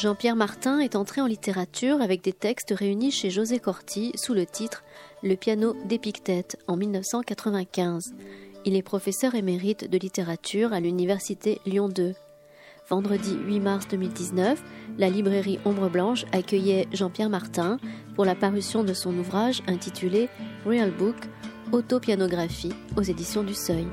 Jean-Pierre Martin est entré en littérature avec des textes réunis chez José Corti sous le titre Le piano d'Épictète en 1995. Il est professeur émérite de littérature à l'université Lyon 2. Vendredi 8 mars 2019, la librairie Ombre Blanche accueillait Jean-Pierre Martin pour la parution de son ouvrage intitulé Real Book, autopianographie aux éditions du Seuil.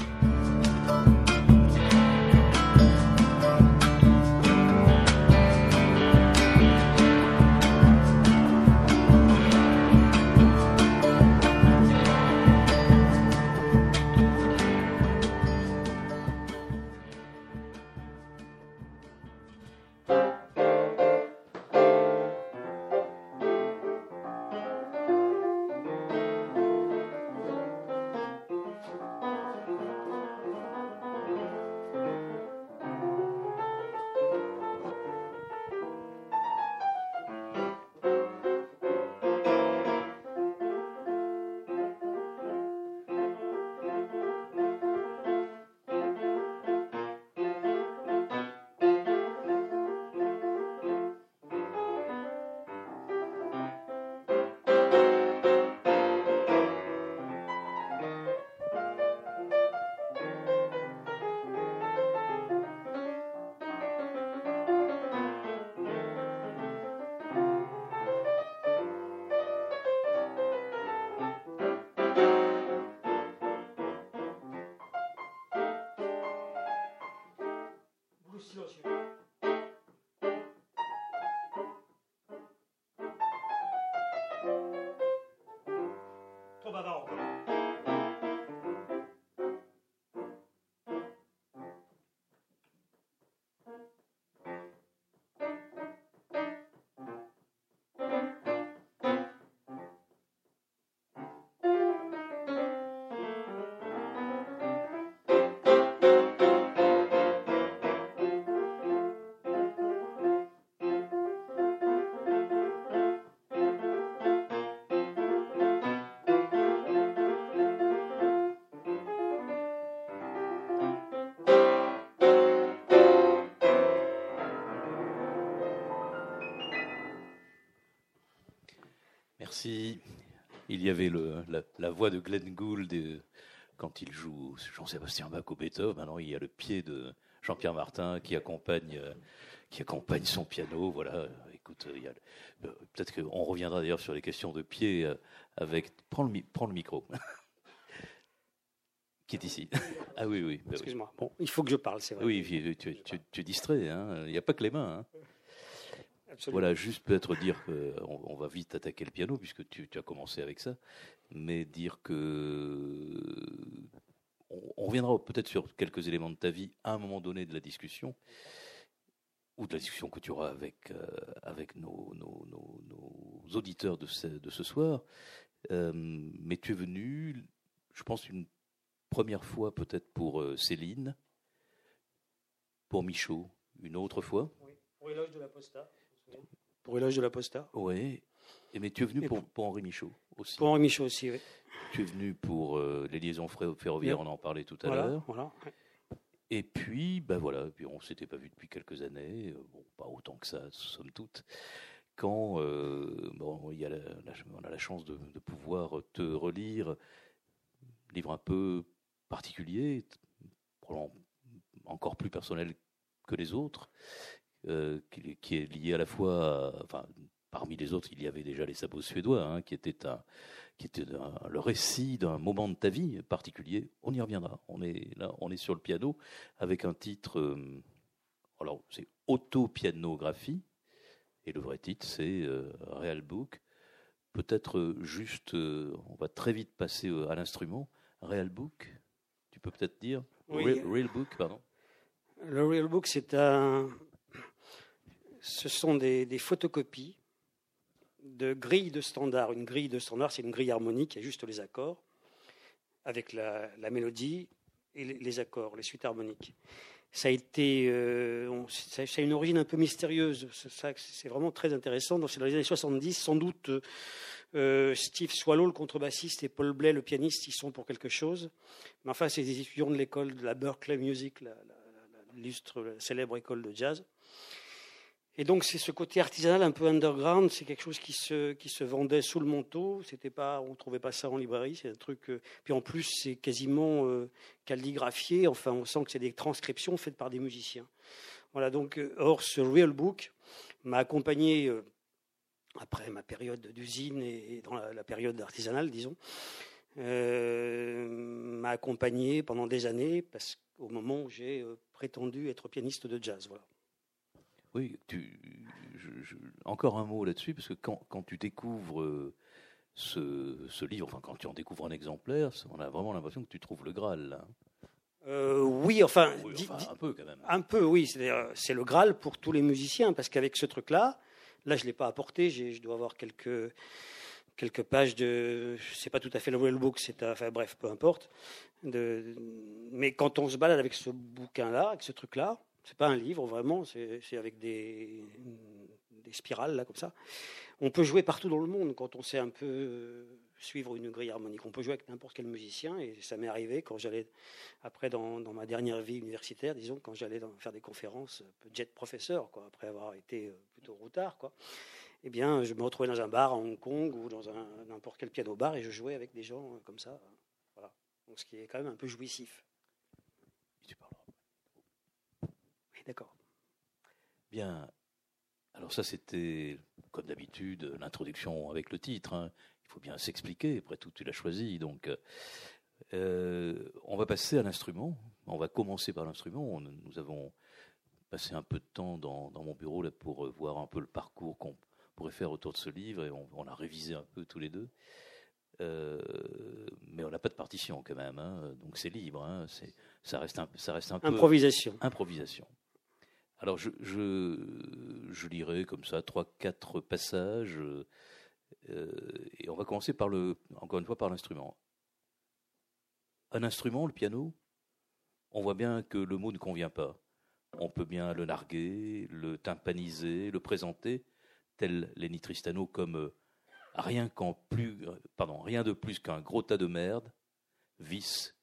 Voix de Glenn Gould quand il joue Jean-Sébastien Bach au Beethoven. Maintenant, il y a le pied de Jean-Pierre Martin qui accompagne, euh, qui accompagne son piano. Voilà. Écoute, euh, peut-être qu'on reviendra d'ailleurs sur les questions de pied euh, avec. Prends le, prends le micro. qui est ici. Ah oui, oui. Bah Excuse-moi. Bon, il faut que je parle, c'est vrai. Oui, tu, tu, tu, es distrait. Hein. Il n'y a pas que les mains. Hein. Voilà, juste peut-être dire qu'on on va vite attaquer le piano puisque tu, as commencé avec ça, mais dire que on, reviendra peut-être sur quelques éléments de ta vie à un moment donné de la discussion ou de la discussion que tu auras avec euh, avec nos, nos, nos, auditeurs de ce, de ce soir. Euh, mais tu es venu, je pense, une première fois peut-être pour euh, Céline, pour Michaud, une autre fois. Oui, pour Éloge de la Posta. Pour Éloge de la Posta Oui. Mais tu es venu pour, pour, Henri Michaud aussi. Pour Henri Michaud aussi, oui. Tu es venu pour euh, les liaisons ferroviaires, on en parlait tout à l'heure. Voilà. Et puis, ben voilà, puis on s'était pas vu depuis quelques années, euh, bon, pas autant que ça, somme toute. Quand euh, bon, y a la, on a la chance de, de, pouvoir te relire, livre un peu particulier, encore plus personnel que les autres, euh, qui, est lié à la fois, enfin, parmi les autres, il y avait déjà les sabots suédois, hein, qui était un, qui était le récit d'un moment de ta vie particulier. On y reviendra. On est là, on est sur le piano avec un titre. Euh, alors, c'est autopianographie, et le vrai titre, c'est euh, Real Book. Peut-être juste, on va très vite passer à l'instrument. Real Book, tu peux peut-être dire? Real Book, pardon. Le Real Book, c'est un, ce sont des, photocopies de grilles de standard. Une grille de standard, c'est une grille harmonique, il y a juste les accords, avec la, mélodie et les, accords, les suites harmoniques. Ça a été, euh, ça, a une origine un peu mystérieuse. C'est vraiment très intéressant. Dans les années 70, sans doute, euh, Steve Swallow, le contrebassiste, et Paul Blais, le pianiste, ils sont pour quelque chose. Mais enfin, c'est des étudiants de l'école de la Berkeley Music, la célèbre école de jazz. Et donc c'est ce côté artisanal un peu underground, c'est quelque chose qui se, qui se vendait sous le manteau. C'était pas, on trouvait pas ça en librairie, c'est un truc. Euh, puis en plus c'est quasiment euh, calligraphié. Enfin, on sent que c'est des transcriptions faites par des musiciens. Voilà donc euh, or ce real book m'a accompagné après ma période d'usine et, dans la, période artisanale, disons, m'a accompagné pendant des années parce qu'au moment où j'ai prétendu être pianiste de jazz. Voilà. Oui, tu, encore un mot là-dessus, parce que quand, quand tu découvres euh, ce, ce, livre, enfin quand tu en découvres un exemplaire, on a vraiment l'impression que tu trouves le Graal. Euh, oui, enfin, un peu quand même. Un peu, oui. C'est le Graal pour tous les musiciens, parce qu'avec ce truc-là, là, je ne l'ai pas apporté, je dois avoir quelques, quelques pages de. C'est pas tout à fait le Royal Book, c'est. Enfin, bref, peu importe. De, mais quand on se balade avec ce bouquin-là, avec ce truc-là, c'est pas un livre vraiment, c'est avec des, spirales là comme ça. On peut jouer partout dans le monde quand on sait un peu euh, suivre une grille harmonique. On peut jouer avec n'importe quel musicien et ça m'est arrivé quand j'allais après dans, ma dernière vie universitaire, disons quand j'allais faire des conférences, jet professeur quoi, après avoir été euh, plutôt routard quoi. Eh bien, je me retrouvais dans un bar à Hong Kong ou dans n'importe quel piano bar et je jouais avec des gens euh, comme ça. Donc, ce qui est quand même un peu jouissif. D'accord. Bien. Alors ça, c'était, comme d'habitude, l'introduction avec le titre. Hein. Il faut bien s'expliquer. Après tout, tu l'as choisi. Donc, euh, on va passer à l'instrument. On va commencer par l'instrument. Nous avons passé un peu de temps dans, mon bureau là, pour euh, voir un peu le parcours qu'on pourrait faire autour de ce livre. Et on, a révisé un peu tous les deux. Euh, mais on n'a pas de partition quand même, hein. donc c'est libre. Hein. ça reste un, ça reste un peu improvisation. Alors je, je, lirai comme ça trois, quatre passages, euh, et on va commencer par le, encore une fois par l'instrument. Un instrument, le piano, on voit bien que le mot ne convient pas. On peut bien le narguer, le tympaniser, le présenter, tel Lenny Tristano comme euh, rien rien de plus qu'un gros tas de merde, vis,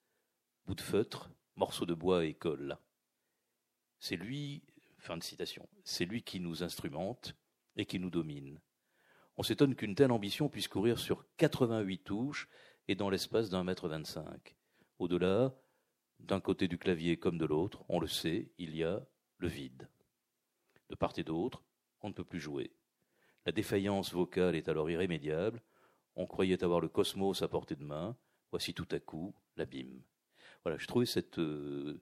bout de feutre, morceau de bois et colle. C'est lui Fin de citation. C'est lui qui nous instrumente et qui nous domine. On s'étonne qu'une telle ambition puisse courir sur 88 touches et dans l'espace d'un mètre vingt-cinq. Au-delà, d'un côté du clavier comme de l'autre, on le sait, il y a le vide. De part et d'autre, on ne peut plus jouer. La défaillance vocale est alors irrémédiable. On croyait avoir le cosmos à portée de main. Voici tout à coup l'abîme. Voilà, je trouvais cette. Euh,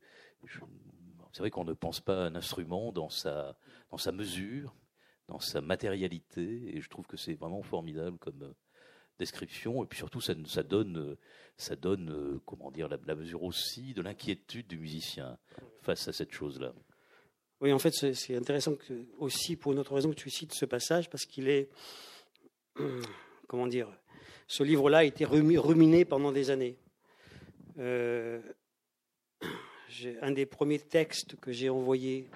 c'est vrai qu'on ne pense pas à un instrument dans sa, dans sa mesure, dans sa matérialité, et je trouve que c'est vraiment formidable comme euh, description. Et puis surtout, ça, donne, ça donne euh, comment dire, la, mesure aussi de l'inquiétude du musicien face à cette chose-là. Oui, en fait, c'est intéressant aussi pour une autre raison que tu cites ce passage, parce qu'il est, comment dire, ce livre-là a été ruminé pendant des années. Euh, un des premiers textes que j'ai envoyé,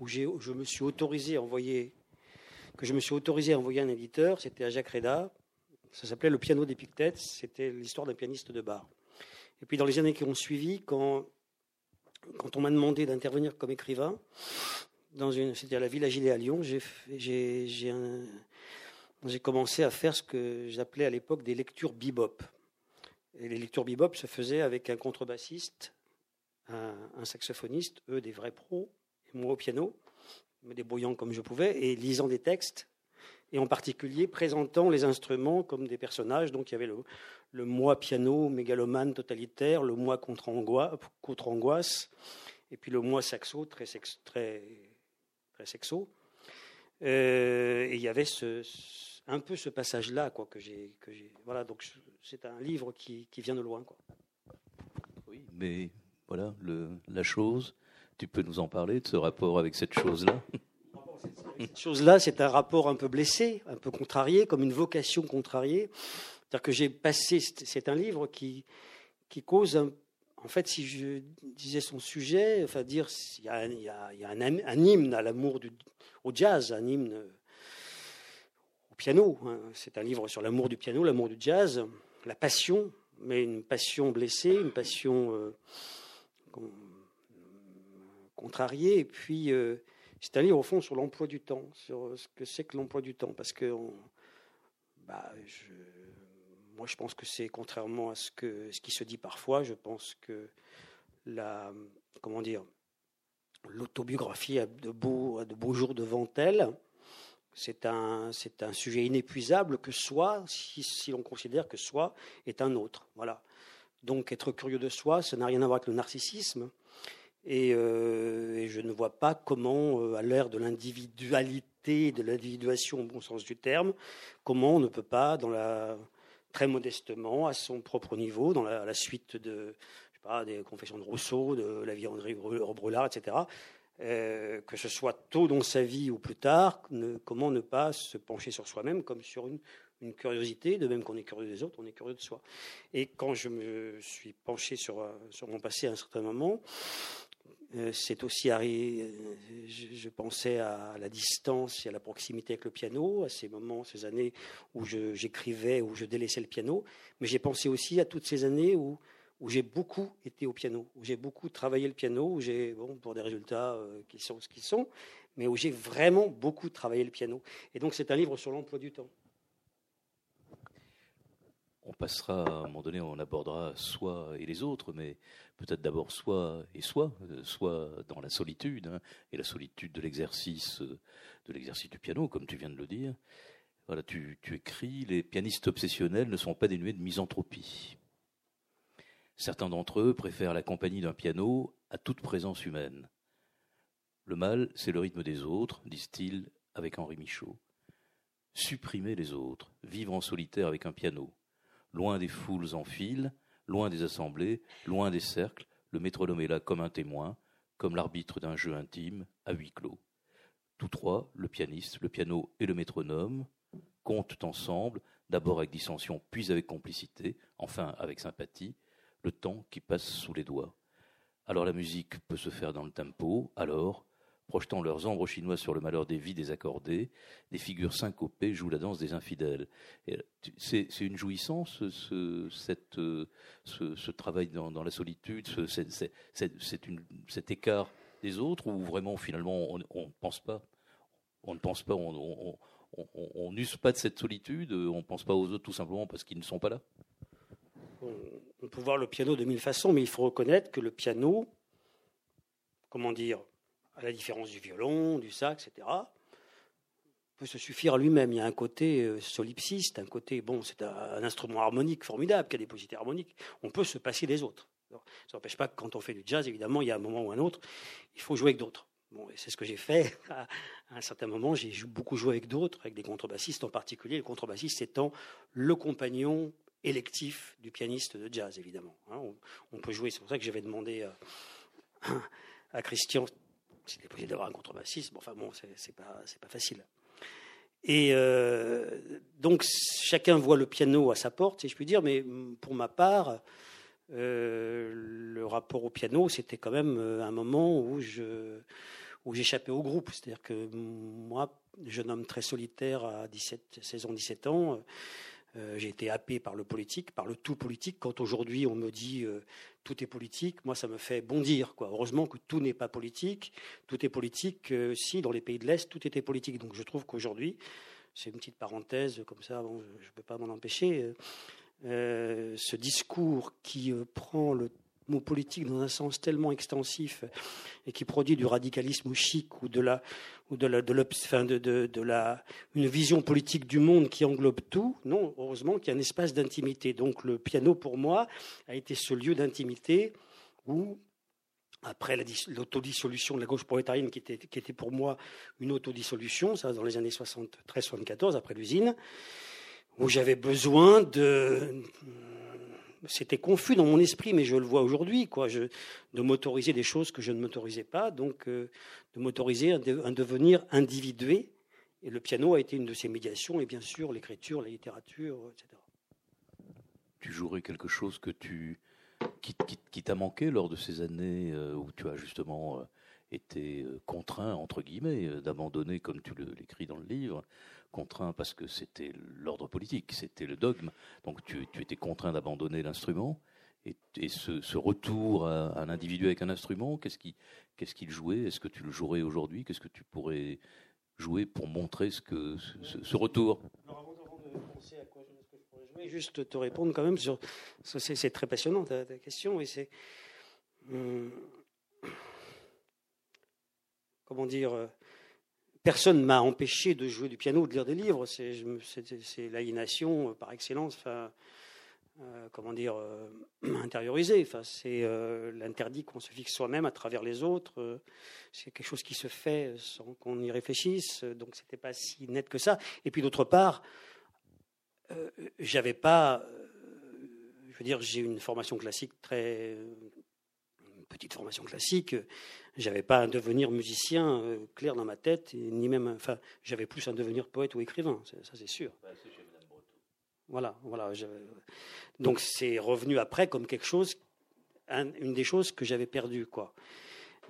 où je me suis autorisé à envoyer, que je me suis autorisé à envoyer à un éditeur, c'était à Jacques Reda. Ça s'appelait Le piano d'Épictète. C'était l'histoire d'un pianiste de bar. Et puis dans les années qui ont suivi, quand, quand on m'a demandé d'intervenir comme écrivain, dans une, c'était à la Villa Gilet à Lyon, j'ai, j'ai, j'ai commencé à faire ce que j'appelais à l'époque des lectures bebop. Et les lectures bebop se faisaient avec un contrebassiste, un, saxophoniste, eux des vrais pros, et moi au piano, me débrouillant comme je pouvais et lisant des textes, et en particulier présentant les instruments comme des personnages. Donc il y avait le, moi piano mégalomane totalitaire, le moi contre, angoisse, et puis le moi saxo très, très, très sexo. Euh, et il y avait un peu ce passage-là quoi, que j'ai. Voilà, donc c'est un livre qui, qui, vient de loin. Quoi. Oui, mais voilà, la chose. Tu peux nous en parler de ce rapport avec cette chose-là? Cette chose-là, c'est un rapport un peu blessé, un peu contrarié, comme une vocation contrariée. C'est-à-dire que j'ai passé, c'est un livre qui, qui cause, en fait, si je disais son sujet, enfin dire, il y a, y a un, hymne à l'amour au jazz, un hymne au piano. Hein. C'est un livre sur l'amour du piano, l'amour du jazz, la passion, mais une passion blessée, une passion euh, contrarié. Et puis, c'est un livre, au fond, sur l'emploi du temps, sur ce que c'est que l'emploi du temps. Parce que, bah, moi, je pense que c'est contrairement à ce, qui se dit parfois, je pense que la, comment dire, l'autobiographie a de beaux, de beaux jours devant elle. C'est un, c'est un sujet inépuisable que soi, si, si l'on considère que soi est un autre. Voilà. Donc être curieux de soi, ça n'a rien à voir avec le narcissisme. Et, euh, je ne vois pas comment, euh, à l'ère de l'individualité, de l'individuation au bon sens du terme, comment on ne peut pas, très modestement, à son propre niveau, dans la, la suite de, des confessions de Rousseau, de la vie d'André Brulard, etc. Euh, que ce soit tôt dans sa vie ou plus tard, comment ne pas se pencher sur soi-même comme sur une, curiosité, de même qu'on est curieux des autres, on est curieux de soi. Et quand je me suis penché sur, sur mon passé à un certain moment, euh, c'est aussi arrivé, je, je, pensais à la distance et à la proximité avec le piano, à ces moments, ces années où j'écrivais, où je délaissais le piano, mais j'ai pensé aussi à toutes ces années où j'ai beaucoup été au piano, où j'ai beaucoup travaillé le piano, où j'ai, bon, pour des résultats euh, qui sont ce qu'ils sont, mais où j'ai vraiment beaucoup travaillé le piano. Et donc c'est un livre sur l'emploi du temps. On passera, à un moment donné, on abordera soi et les autres, mais peut-être d'abord soi et soi, euh, soi dans la solitude, hein, et la solitude de l'exercice, euh, de l'exercice du piano, comme tu viens de le dire. Voilà, tu, tu écris, les pianistes obsessionnels ne sont pas dénués de misanthropie. Certains d'entre eux préfèrent la compagnie d'un piano à toute présence humaine. Le mal, c'est le rythme des autres, disent-ils avec Henri Michaud. Supprimer les autres, vivre en solitaire avec un piano, loin des foules en file, loin des assemblées, loin des cercles, le métronome est là comme un témoin, comme l'arbitre d'un jeu intime, à huis clos. Tous trois, le pianiste, le piano et le métronome, comptent ensemble, d'abord avec dissension, puis avec complicité, enfin avec sympathie, le temps qui passe sous les doigts. Alors la musique peut se faire dans le tempo, alors, projetant leurs ombres chinois sur le malheur des vies désaccordées, des figures syncopées jouent la danse des infidèles. C'est une jouissance, ce, cette, ce, travail dans, la solitude, cet écart des autres, ou vraiment finalement on ne pense pas, on ne pense pas, on n'use pas de cette solitude, on ne pense pas aux autres tout simplement parce qu'ils ne sont pas là on peut voir le piano de mille façons, mais il faut reconnaître que le piano, comment dire, à la différence du violon, du sax, etc., peut se suffire à lui-même. Il y a un côté euh, solipsiste, un côté, bon, c'est un, instrument harmonique formidable qui a des positions harmoniques. On peut se passer des autres. ça n'empêche pas que quand on fait du jazz, évidemment, il y a un moment ou un autre, il faut jouer avec d'autres. Bon, c'est ce que j'ai fait. À un certain moment, j'ai beaucoup joué avec d'autres, avec des contrebassistes en particulier, le contrebassiste étant le compagnon électif du pianiste de jazz, évidemment. Hein. on, peut jouer, c'est pour ça que j'avais demandé à, Christian s'il était possible d'avoir un contrebassiste. Bon, enfin bon, c'est pas, facile. Et euh, donc chacun voit le piano à sa porte, si je puis dire, mais pour ma part, euh, le rapport au piano, c'était quand même euh, un moment où je où j'échappais au groupe. C'est-à-dire que moi, jeune homme très solitaire à 17, 16 ans, 17 ans, euh, j'ai été happé par le politique, par le tout politique. Quand aujourd'hui on me dit euh, tout est politique, moi ça me fait bondir. Quoi. Heureusement que tout n'est pas politique. Tout est politique. Euh, si dans les pays de l'Est tout était politique. Donc je trouve qu'aujourd'hui, c'est une petite parenthèse comme ça, je ne peux pas m'en empêcher. ce discours qui prend le mot politique dans un sens tellement extensif et qui produit du radicalisme chic ou de la ou de la de, de, de, la une vision politique du monde qui englobe tout. Non, heureusement qu'il y a un espace d'intimité. Donc le piano pour moi a été ce lieu d'intimité où après l'autodissolution de la gauche prolétarienne, qui était, qui était pour moi une autodissolution, ça dans les années 73-74, après l'usine, où j'avais besoin de, c'était confus dans mon esprit, mais je le vois aujourd'hui, quoi, de m'autoriser des choses que je ne m'autorisais pas, donc euh, de m'autoriser un, devenir individué. Et le piano a été une de ces médiations, et bien sûr l'écriture, la littérature, etc. Tu jouerais quelque chose que tu, qui, t'a manqué lors de ces années euh, où tu as justement euh, été contraint, entre guillemets, d'abandonner, comme tu l'écris dans le livre, contraint parce que c'était l'ordre politique, c'était le dogme. Donc tu, étais contraint d'abandonner l'instrument. et, ce, retour à, un individu avec un instrument, qu'est-ce qu'il qu'est-ce qu'il jouait? Est-ce que tu le jouerais aujourd'hui? Qu'est-ce que tu pourrais jouer pour montrer ce, que, ce, retour? Alors avant, de penser à quoi je pourrais jouer, juste te répondre quand même sur. C'est très passionnant ta, question et c'est. Hum, comment dire euh, Personne m'a empêché de jouer du piano ou de lire des livres. C'est l'aliénation euh, par excellence. Euh, comment dire, euh, intériorisé. Enfin, c'est euh, l'interdit qu'on se fixe soi-même à travers les autres. c'est quelque chose qui se fait sans qu'on y réfléchisse. Donc, c'était pas si net que ça. Et puis, d'autre part, j'avais pas, je veux dire, j'ai une formation classique très une petite formation classique. J'avais pas un devenir musicien clair dans ma tête, ni même, enfin, j'avais plus un devenir poète ou écrivain. Ça, c'est sûr. Voilà, voilà. Donc c'est revenu après comme quelque chose, une des choses que j'avais perdues, quoi.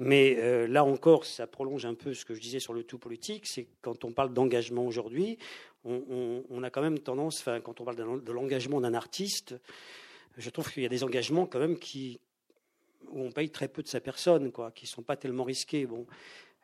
Mais euh, là encore, ça prolonge un peu ce que je disais sur le tout politique, c'est quand on parle d'engagement aujourd'hui, on, a quand même tendance, enfin, quand on parle de l'engagement d'un artiste, je trouve qu'il y a des engagements quand même qui, où on paye très peu de sa personne, quoi, qui sont pas tellement risqués. Bon,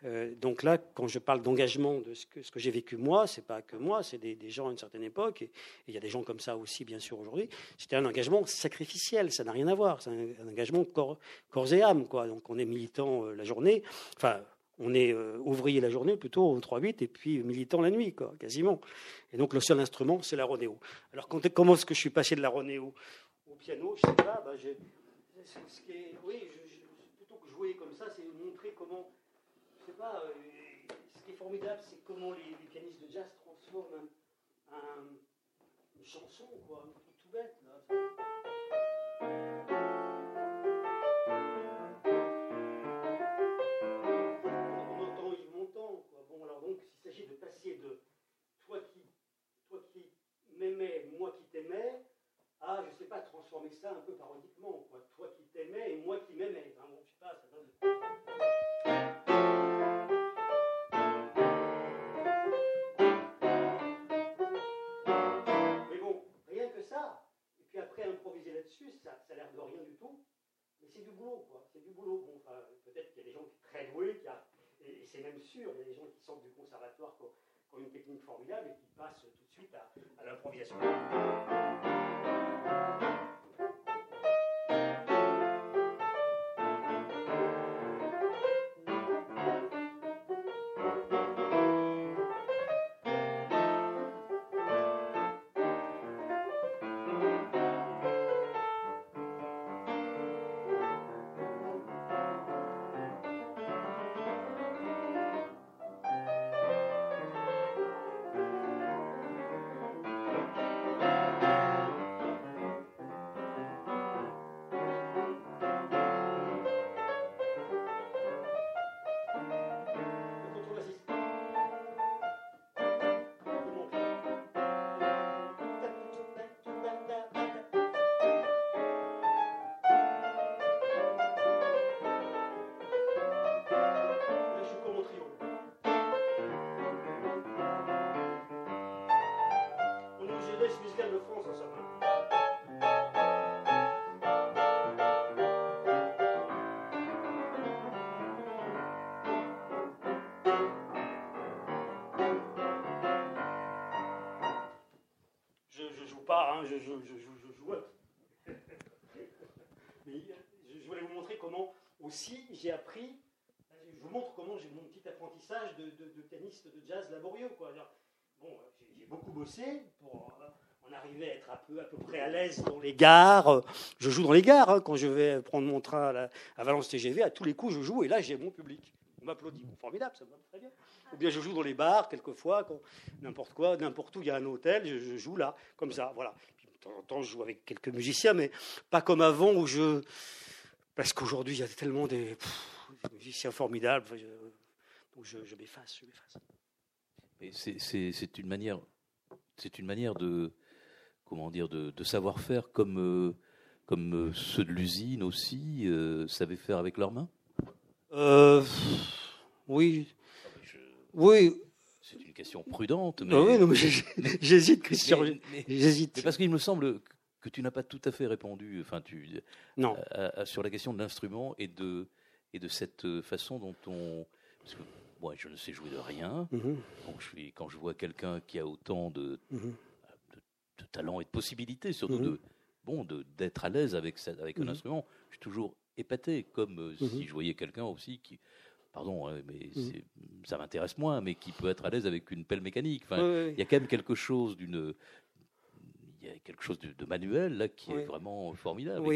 euh, donc là, quand je parle d'engagement de ce que, j'ai vécu moi, c'est pas que moi, c'est des, gens à une certaine époque, et il y a des gens comme ça aussi, bien sûr, aujourd'hui. C'était un engagement sacrificiel, ça n'a rien à voir. C'est un, engagement corps, corps, et âme, quoi. Donc on est militant euh, la journée, enfin, on est euh, ouvrier la journée, plutôt en 3-8, et puis militant la nuit, quoi, quasiment. Et donc le seul instrument, c'est la ronéo. Alors comment est-ce que je suis passé de la ronéo au piano Je sais pas, bah, qui est, oui, plutôt que jouer comme ça, c'est montrer comment pas, euh, ce qui est formidable, c'est comment les, pianistes de jazz transforment une chanson, quoi, tout bête. Là. On entend Yves Montand, quoi. Bon, alors donc, il s'agit de passer de toi qui, toi qui m'aimais, moi qui t'aimais, à, je sais pas, transformer ça un peu parodiquement, quoi. Toi qui t'aimais et moi qui m'aimais. Enfin, bon, je sais pas, ça donne... ça, ça a l'air de rien du tout, mais c'est du boulot, quoi. C'est du boulot. Bon, peut-être qu'il y a des gens qui sont très doués, qui et, c'est même sûr, il y a des gens qui sortent du conservatoire qui ont, une technique formidable et qui passent tout de suite à l'improvisation. Thank you. Hein, je, je. Mais je voulais vous montrer comment aussi j'ai appris. Je vous montre comment j'ai mon petit apprentissage de, pianiste de jazz laborieux. Quoi. bon, j'ai beaucoup bossé pour en arriver à être un peu, à peu près à l'aise dans les gares. Je joue dans les gares hein, quand je vais prendre mon train à, à Valence TGV. À tous les coups, je joue et là, j'ai mon public. On m'applaudit. Formidable, ça me va très bien. Ou bien je joue dans les bars, quelquefois, n'importe quoi, n'importe où il y a un hôtel, je, joue là, comme ça, voilà. de temps en temps, je joue avec quelques musiciens, mais pas comme avant où je. Parce qu'aujourd'hui, il y a tellement des, musiciens formidables. donc je, m'efface, je m'efface. C'est une manière, c'est une manière de, comment dire, de, savoir-faire comme, euh, comme euh, ceux de l'usine aussi euh, savaient faire avec leurs mains? Oui, oui. C'est une question prudente. Mais... oui, j'hésite, Christian. J'hésite. parce qu'il me semble que tu n'as pas tout à fait répondu. Enfin, tu non. sur la question de l'instrument et de et de cette façon dont on parce que moi je ne sais jouer de rien. Mhm. Donc je suis, quand je vois quelqu'un qui a autant de, mhm. de, talent et de possibilités, surtout mhm. de bon d'être à l'aise avec avec un instrument, je suis toujours épaté, comme euh, si je voyais quelqu'un aussi qui pardon, hein, mais ça m'intéresse moins, mais qui peut être à l'aise avec une pelle mécanique. Enfin, il y a quand même quelque chose d'une il y a quelque chose de, manuel là qui est vraiment formidable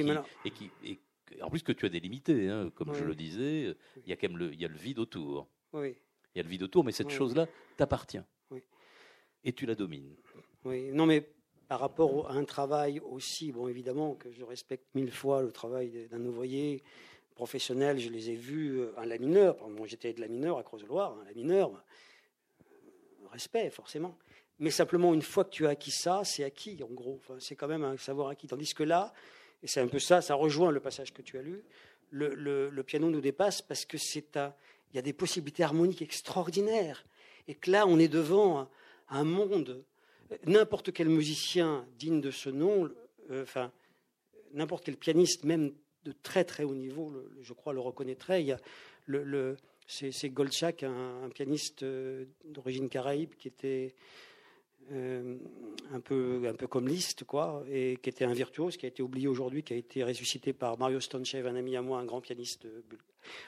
et, qui, et, en plus que tu as délimité, hein, comme je le disais, il y a quand même le, il y a le vide autour. Oui. Il y a le vide autour, mais cette chose-là t'appartient. Oui. Et tu la domines. Oui. Non, mais par rapport à un travail aussi, bon, évidemment que je respecte mille fois le travail d'un ouvrier professionnel. Je les ai vus euh, la mineur. Moi, j'étais de la mineur à Creuse-Loire, la mineur. Euh, respect, forcément. Mais simplement, une fois que tu as acquis ça, c'est acquis, en gros. C'est quand même un savoir acquis. Tandis que là, et c'est un peu ça, ça rejoint le passage que tu as lu, le, piano nous dépasse parce que c'est il y a des possibilités harmoniques extraordinaires. Et que là, on est devant un, monde. N'importe quel musicien digne de ce nom, euh, n'importe quel pianiste, même de très très haut niveau, je crois, le reconnaîtrait. A le, c'est Goldschach, un, un pianiste euh, d'origine caraïbe, qui était euh, un, peu, un peu comme Liszt, quoi, et qui était un virtuose, qui a été oublié aujourd'hui, qui a été ressuscité par Mario Stonchev, un ami à moi, un grand pianiste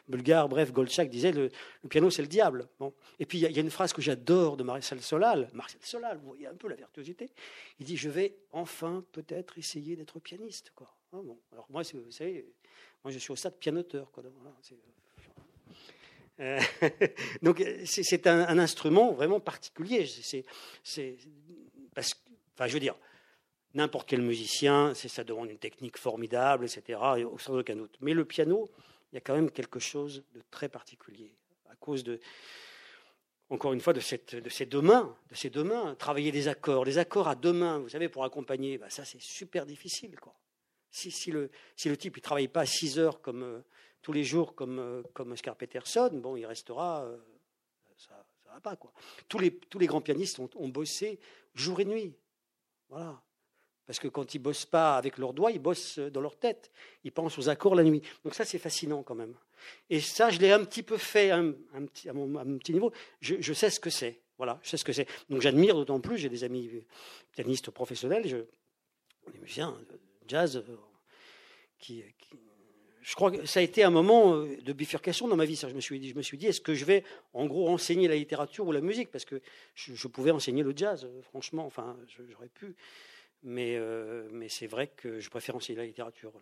bulgare. Bref, Goldschach disait le, piano, c'est le diable. Bon. Et puis, il y, a une phrase que j'adore de Marcel Solal. Marcel Solal, vous voyez un peu la virtuosité. Il dit Je vais enfin peut-être essayer d'être pianiste. Quoi. Ah, bon. Alors, moi, vous savez, moi, je suis au stade pianoteur. Quoi. Euh, donc c'est un, instrument vraiment particulier. C'est parce enfin, je veux dire, n'importe quel musicien, ça demande une technique formidable, etc. sans aucun doute. Mais le piano, il y a quand même quelque chose de très particulier à cause de, encore une fois, de, ces deux mains, de ces deux mains. Travailler des accords, les accords à deux mains, vous savez, pour accompagner, bah, ça c'est super difficile, quoi. Si, le, type ne travaille pas six heures comme euh, tous les jours comme, euh, comme Oscar Peterson, bon, il restera. Euh, ça ne va pas, quoi. Tous les, tous les grands pianistes ont, bossé jour et nuit. Voilà. Parce que quand ils bossent pas avec leurs doigts, ils bossent dans leur tête. Ils pensent aux accords la nuit. Donc ça, c'est fascinant quand même. Et ça, je l'ai un petit peu fait un, à, mon, petit niveau. Je, sais ce que c'est. Voilà, je sais ce que c'est. Donc j'admire d'autant plus. J'ai des amis pianistes professionnels, je, des musiciens jazz euh, qui, qui, je crois que ça a été un moment euh, de bifurcation dans ma vie. Ça, je me suis dit, est-ce que je vais en gros enseigner la littérature ou la musique? Parce que je, pouvais enseigner le jazz, euh, franchement. Enfin, j'aurais pu. Mais, euh, mais c'est vrai que je préfère enseigner la littérature.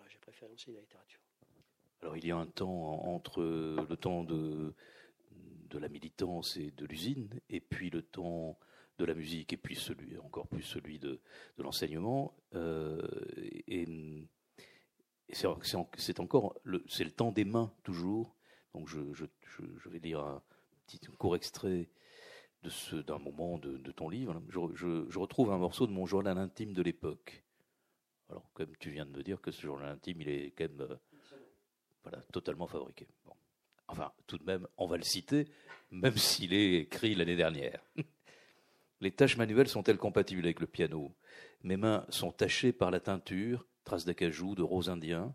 Alors, il y a un temps entre le temps de, de la militance et de l'usine, et puis le temps de la musique, et puis encore plus celui de, de l'enseignement. et c'est encore le, le temps des mains toujours. Donc je, je, je, vais lire un petit court extrait de ce, d'un moment de, ton livre. Je, retrouve un morceau de mon journal intime de l'époque. Alors, comme tu viens de me dire que ce journal intime, il est quand même euh, voilà, totalement fabriqué. Enfin, tout de même, on va le citer, même s'il est écrit l'année dernière. Les tâches manuelles sont-elles compatibles avec le piano? Mes mains sont tachées par la teinture traces d'acajou, de rose indien.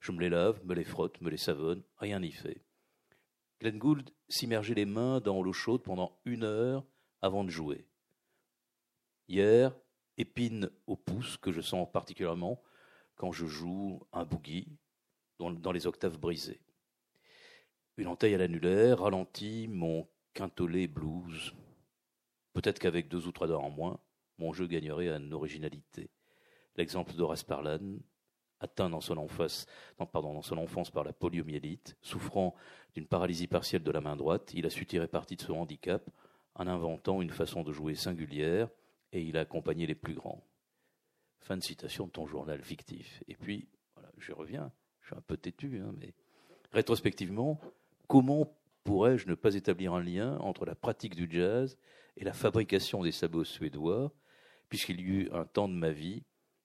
Je me les lave, me les frotte, me les savonne, rien n'y fait. Glenn Gould s'immergeait les mains dans l'eau chaude pendant une heure avant de jouer. Hier, épine au pouce que je sens particulièrement quand je joue un boogie dans, les octaves brisées. Une entaille à l'annulaire ralentit mon quintolé blues. Peut-être qu'avec deux ou trois doigts en moins, mon jeu gagnerait en originalité. L'exemple d'Horace Parlan, atteint dans son, enfance, pardon, dans son enfance par la poliomyélite, souffrant d'une paralysie partielle de la main droite, il a su tirer parti de ce handicap en inventant une façon de jouer singulière et il a accompagné les plus grands. Fin de citation de ton journal fictif. Et puis, je reviens, je suis un peu têtu, hein, mais rétrospectivement, comment pourrais-je ne pas établir un lien entre la pratique du jazz et la fabrication des sabots suédois, puisqu'il y eut un temps de ma vie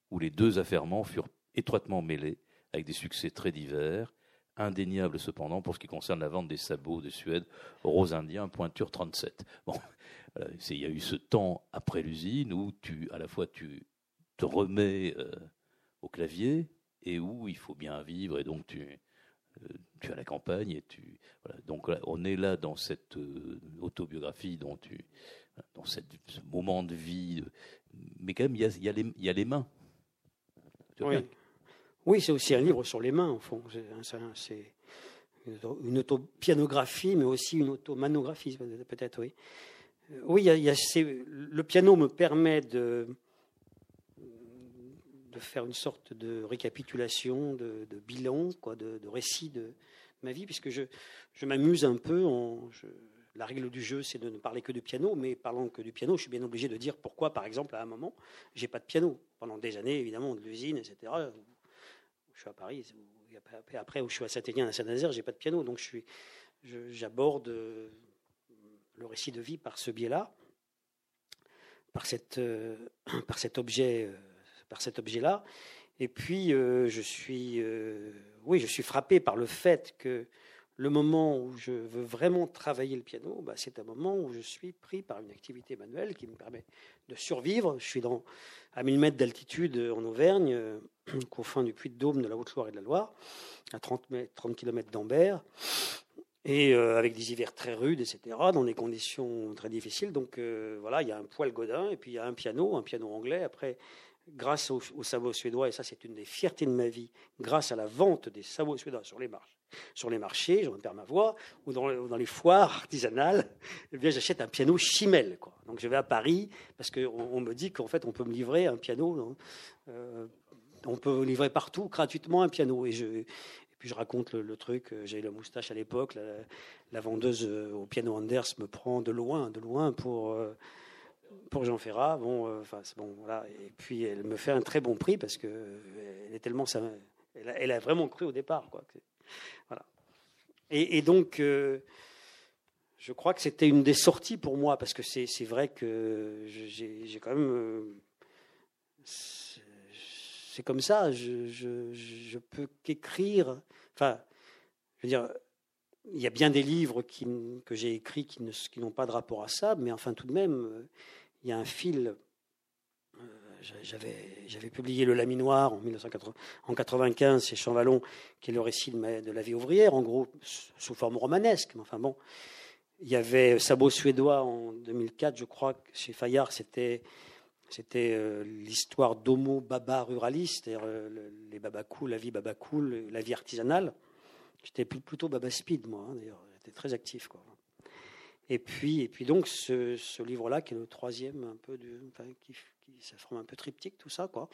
où les deux affairements furent étroitement mêlés, avec des succès très divers, indéniables cependant pour ce qui concerne la vente des sabots de Suède rose indien pointure 37. Bon, il y a eu ce temps après l'usine où tu, à la fois tu te remets euh, au clavier et où il faut bien vivre et donc tu, tu es à la campagne et tu donc on est là dans cette autobiographie dont tu dans cette, ce moment de vie mais quand même il y a, y a, y a les mains. Oui, oui c'est aussi un livre sur les mains au fond c'est une autopianographie, mais aussi une automanographie, peut-être, oui. Euh, oui, le piano me permet de, faire une sorte de récapitulation, de, bilan, de, récit de ma vie, puisque je, m'amuse un peu. En, la règle du jeu, c'est de ne parler que de piano, mais parlant que du piano, je suis bien obligé de dire pourquoi, par exemple, à un moment, j'ai pas de piano. Pendant des années, évidemment, de l'usine, etc. Je suis à Paris, après, où je suis à Saint-Étienne, à Saint-Nazaire, j'ai pas de piano, donc j'aborde euh, le récit de vie par ce biais-là, par euh, par cet objet, euh, par cet objet-là. Et puis, je suis, oui, je suis frappé par le fait que le moment où je veux vraiment travailler le piano, bah, c'est un moment où je suis pris par une activité manuelle qui me permet de survivre. Je suis à 1000 mètres d'altitude en Auvergne, euh, au fin du Puy-de-Dôme, de la Haute-Loire et de la Loire, à 30, 30 km d'Ambert, et euh, avec des hivers très rudes, etc., dans des conditions très difficiles. Donc euh, voilà, il y a un poêle Godin, et puis il y a un piano, un piano anglais. Après, grâce aux, aux sabots suédois, et ça c'est une des fiertés de ma vie, grâce à la vente des sabots suédois sur les marches, sur les marchés, j'en perds ma voix, ou dans, les foires artisanales, eh j'achète un piano Chimel. Quoi. Donc je vais à Paris parce qu'on on me dit qu'en fait on peut me livrer un piano, euh, on peut livrer partout gratuitement un piano. Et, je, puis je raconte le, truc, euh, j'ai la moustache à l'époque, la, vendeuse euh, au piano Anders me prend de loin, de loin pour... pour Jean Ferrat, bon, bon, voilà. Et puis elle me fait un très bon prix parce que elle est tellement, elle a, elle a vraiment cru au départ, quoi. Et, donc, euh, je crois que c'était une des sorties pour moi, parce que c'est vrai que j'ai quand même. Euh, c'est comme ça, je, je, peux qu'écrire. Enfin, je veux dire, il y a bien des livres que j'ai écrits qui n'ont pas de rapport à ça, mais enfin, tout de même, il y a un fil j'avais publié Le Laminoir en 1995 chez Champvallon, qui est le récit de, la vie ouvrière, en gros sous forme romanesque. Enfin bon, il y avait Sabot suédois en 2004, je crois, chez Fayard, c'était c'était euh, l'histoire d'homo baba ruraliste, c'est-à-dire euh, les babacous, la vie babacou, la vie artisanale. J'étais plutôt baba speed, moi, hein, d'ailleurs, j'étais très actif. Quoi. Et puis, et puis donc ce, livre-là, qui est le troisième, un peu enfin, qui, ça forme un peu triptyque tout ça, quoi.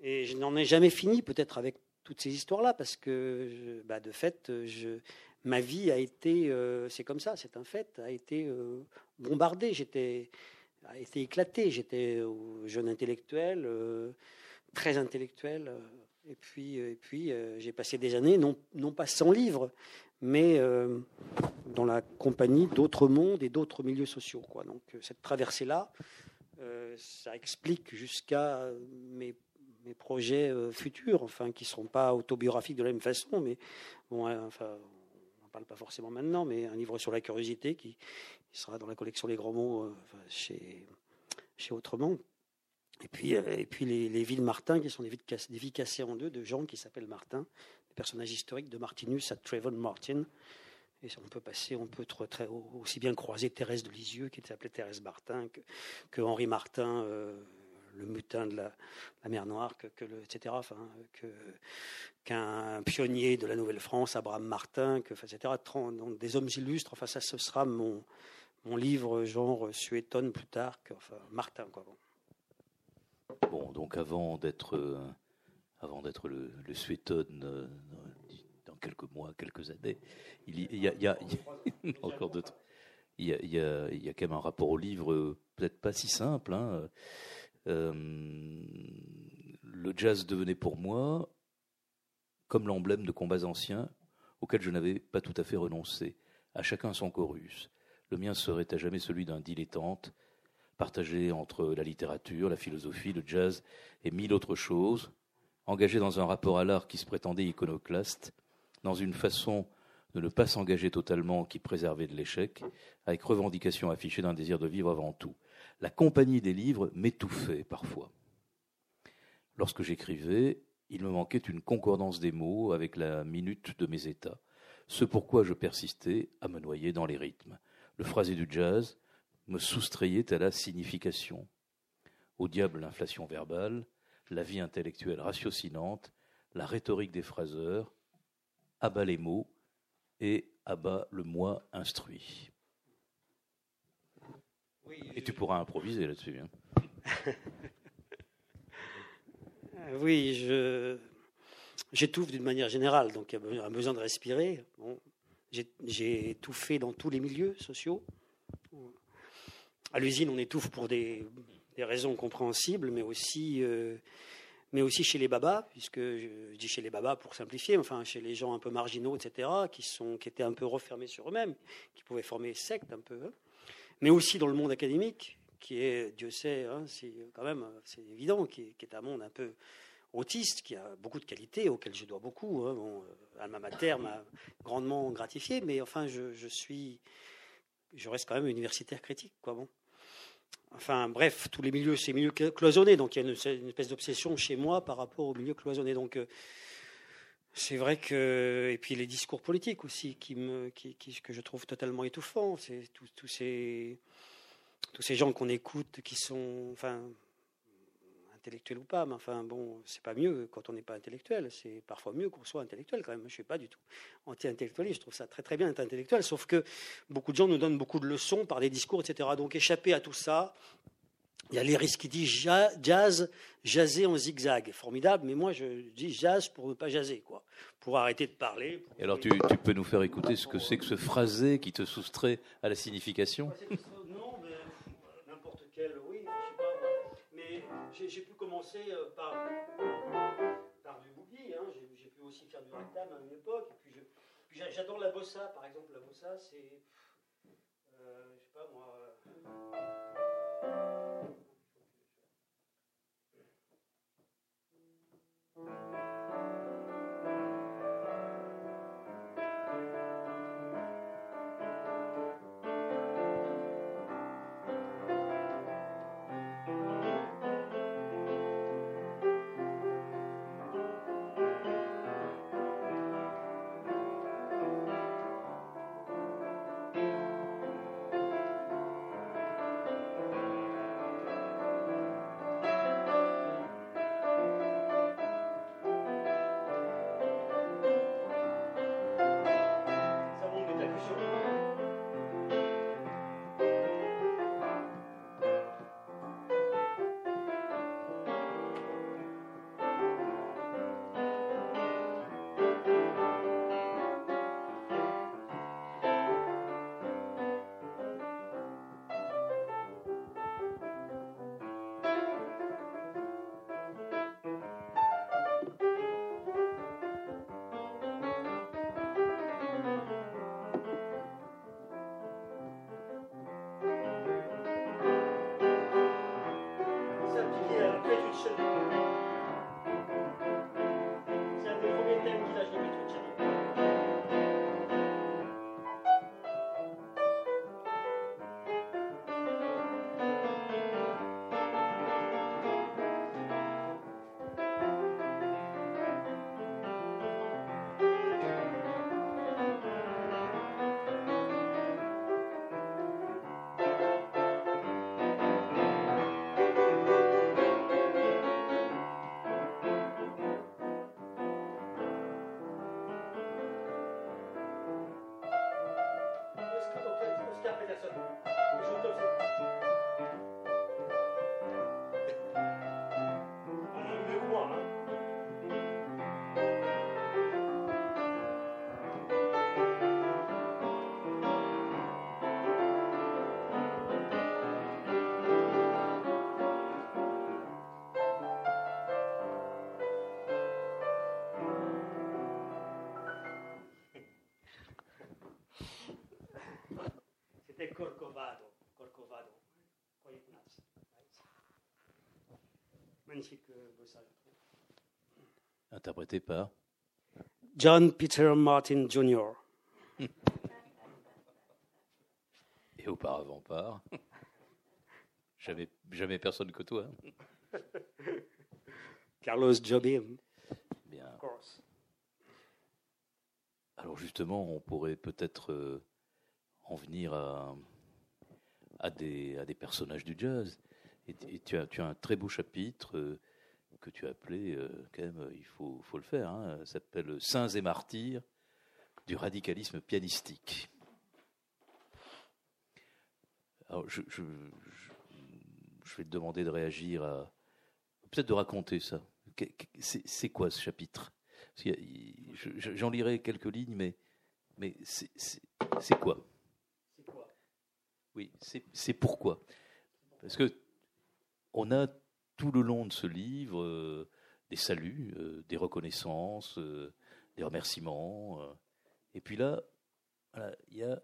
Et je n'en ai jamais fini, peut-être avec toutes ces histoires-là, parce que bah, de fait, je, ma vie a été, euh, c'est comme ça, c'est un fait, a été euh, bombardée, j'étais, a été éclatée, j'étais jeune intellectuel, euh, très intellectuel, et puis, et puis j'ai passé des années, non, non pas sans livres, mais dans la compagnie d'autres mondes et d'autres milieux sociaux. Donc cette traversée-là, euh, ça explique jusqu'à mes, projets euh, futurs, enfin, qui ne seront pas autobiographiques de la même façon, mais bon, enfin, on n'en parle pas forcément maintenant, mais un livre sur la curiosité qui, sera dans la collection Les Grands Mots euh, chez, Autrement. Et puis, et puis les, les villes Martin, qui sont des vies, des vies cassées en deux de gens qui s'appellent Martin, des personnages historiques de Martinus à Trayvon Martin. Et on peut passer, on peut aussi bien croiser Thérèse de Lisieux, qui appelée Thérèse Martin, que, Henri Martin, euh, le mutin de la, mer Noire, que, le, etc. Enfin, qu'un pionnier de la Nouvelle-France, Abraham Martin, que, etc. Donc, des hommes illustres. Enfin, ça, ce sera mon, livre genre Suétone plus tard, Martin. Bon, donc avant d'être euh, avant d'être le, le Suétone euh, quelques mois, quelques années. Il y, a, encore d'autres. Il y a quand même un rapport au livre euh, peut-être pas si simple. Hein. Euh, le jazz devenait pour moi comme l'emblème de combats anciens auxquels je n'avais pas tout à fait renoncé. À chacun son chorus. Le mien serait à jamais celui d'un dilettante, partagé entre la littérature, la philosophie, le jazz et mille autres choses, engagé dans un rapport à l'art qui se prétendait iconoclaste, dans une façon de ne pas s'engager totalement qui préservait de l'échec, avec revendication affichée d'un désir de vivre avant tout. La compagnie des livres m'étouffait parfois. lorsque j'écrivais, il me manquait une concordance des mots avec la minute de mes états, ce pourquoi je persistais à me noyer dans les rythmes. Le phrasé du jazz me soustrayait à la signification. Au diable l'inflation verbale, la vie intellectuelle ratiocinante, la rhétorique des phraseurs, abat les mots et abat le moi instruit. et tu pourras improviser là-dessus. Hein. oui, je, j'étouffe d'une manière générale, donc il y a besoin de respirer. J'ai étouffé dans tous les milieux sociaux. À l'usine, on étouffe pour des, des raisons compréhensibles, mais aussi, euh, mais aussi chez les babas, puisque je, dis chez les babas pour simplifier, enfin chez les gens un peu marginaux, etc., qui, sont, qui étaient un peu refermés sur eux-mêmes, qui pouvaient former secte un peu, hein. mais aussi dans le monde académique, qui est, Dieu sait, hein, c'est quand même, c'est évident, qui est, un monde un peu autiste, qui a beaucoup de qualités, auxquelles je dois beaucoup. Hein. Bon, euh, Alma Mater m'a grandement gratifié, mais enfin, je, je, suis, je reste quand même universitaire critique, quoi. Bon. Enfin, bref, tous les milieux, c'est milieux cloisonnés, donc il y a une, espèce d'obsession chez moi par rapport aux milieux cloisonnés. Donc, euh, c'est vrai que, et puis les discours politiques aussi, qui me, qui, que je trouve totalement étouffants. C'est tous ces, tous ces gens qu'on écoute, qui sont, enfin, intellectuel ou pas, mais enfin bon, c'est pas mieux quand on n'est pas intellectuel. C'est parfois mieux qu'on soit intellectuel quand même. Je suis pas du tout anti-intellectualiste. Je trouve ça très très bien d'être intellectuel, sauf que beaucoup de gens nous donnent beaucoup de leçons par des discours, etc. Donc échapper à tout ça. Il y a Léris qui dit jazz, jaser en zigzag. Formidable, mais moi je dis jazz pour ne pas jaser, quoi. Pour arrêter de parler. Et alors tu, tu, peux nous faire écouter ce que c'est que ce phrasé qui te soustrait à la signification? Euh, par, du boogie, hein. j'ai pu aussi faire du ragtime à une époque. Et puis, j'adore la bossa, par exemple. La bossa, c'est, euh, je sais pas moi. Magnifique bossa, euh, Interprété par John Peter Martin Jr. Et auparavant par Jamais, jamais personne que toi. Carlos Jobim. Bien. Alors justement, on pourrait peut-être euh, en venir à, à, des, à des personnages du jazz. Et, tu, as, tu as un très beau chapitre euh, que tu as appelé, euh, quand même, il faut, faut le faire, hein, s'appelle Saints et martyrs du radicalisme pianistique. Alors, je, vais te demander de réagir à. Peut-être de raconter ça. C'est quoi ce chapitre? J'en lirai quelques lignes, mais, mais c'est quoi? Oui, c'est pourquoi Parce que on a tout le long de ce livre euh, des saluts, euh, des reconnaissances, euh, des remerciements. et puis là, il y a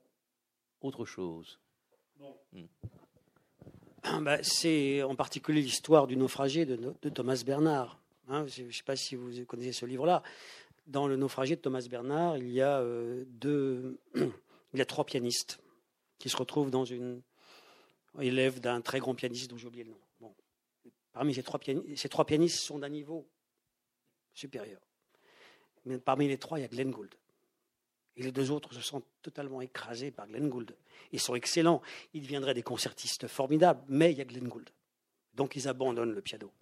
autre chose. Hmm. Bah, c'est en particulier l'histoire du naufragé de, de Thomas Bernard. Hein. je ne sais pas si vous connaissez ce livre-là. Dans le naufragé de Thomas Bernard, il y a deux, il y a trois pianistes qui se retrouvent dans une élève d'un très grand pianiste dont j'ai oublié le nom. Parmi ces trois, pianistes, ces trois pianistes sont d'un niveau supérieur. Mais parmi les trois, il y a Glenn Gould. Et les deux autres se sont totalement écrasés par Glenn Gould. Ils sont excellents. Ils deviendraient des concertistes formidables, mais il y a Glenn Gould. Donc ils abandonnent le piano.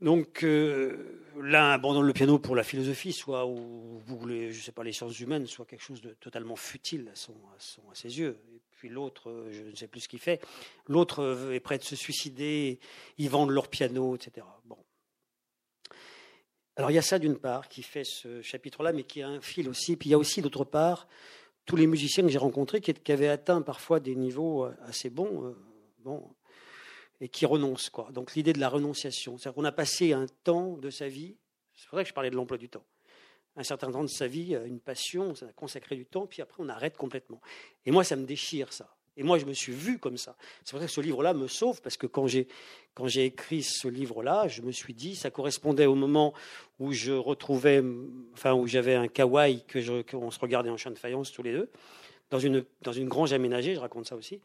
Donc euh, l'un abandonne le piano pour la philosophie, soit ou je sais pas, les sciences humaines, soit quelque chose de totalement futile à, ses yeux puis l'autre, euh, je ne sais plus ce qu'il fait. L'autre euh, est prêt de se suicider, ils vendent leur piano, etc. Bon. Alors il y a ça d'une part qui fait ce chapitre-là, mais qui a un fil aussi. Puis il y a aussi d'autre part tous les musiciens que j'ai rencontrés qui, avaient atteint parfois des niveaux assez bons, bon, et qui renoncent. Quoi. Donc l'idée de la renonciation, c'est-à-dire qu'on a passé un temps de sa vie. C'est vrai que je parlais de l'emploi du temps un certain temps de sa vie, une passion, ça a consacré du temps, puis après on arrête complètement. Et moi, ça me déchire ça. Et moi, je me suis vu comme ça. C'est pour ça que ce livre-là me sauve, parce que quand j'ai, quand j'ai écrit ce livre-là, je me suis dit, ça correspondait au moment où je retrouvais, enfin, où j'avais un kawaii, que qu'on se regardait en champ de faïence tous les deux, dans une, dans une grange aménagée, je raconte ça aussi,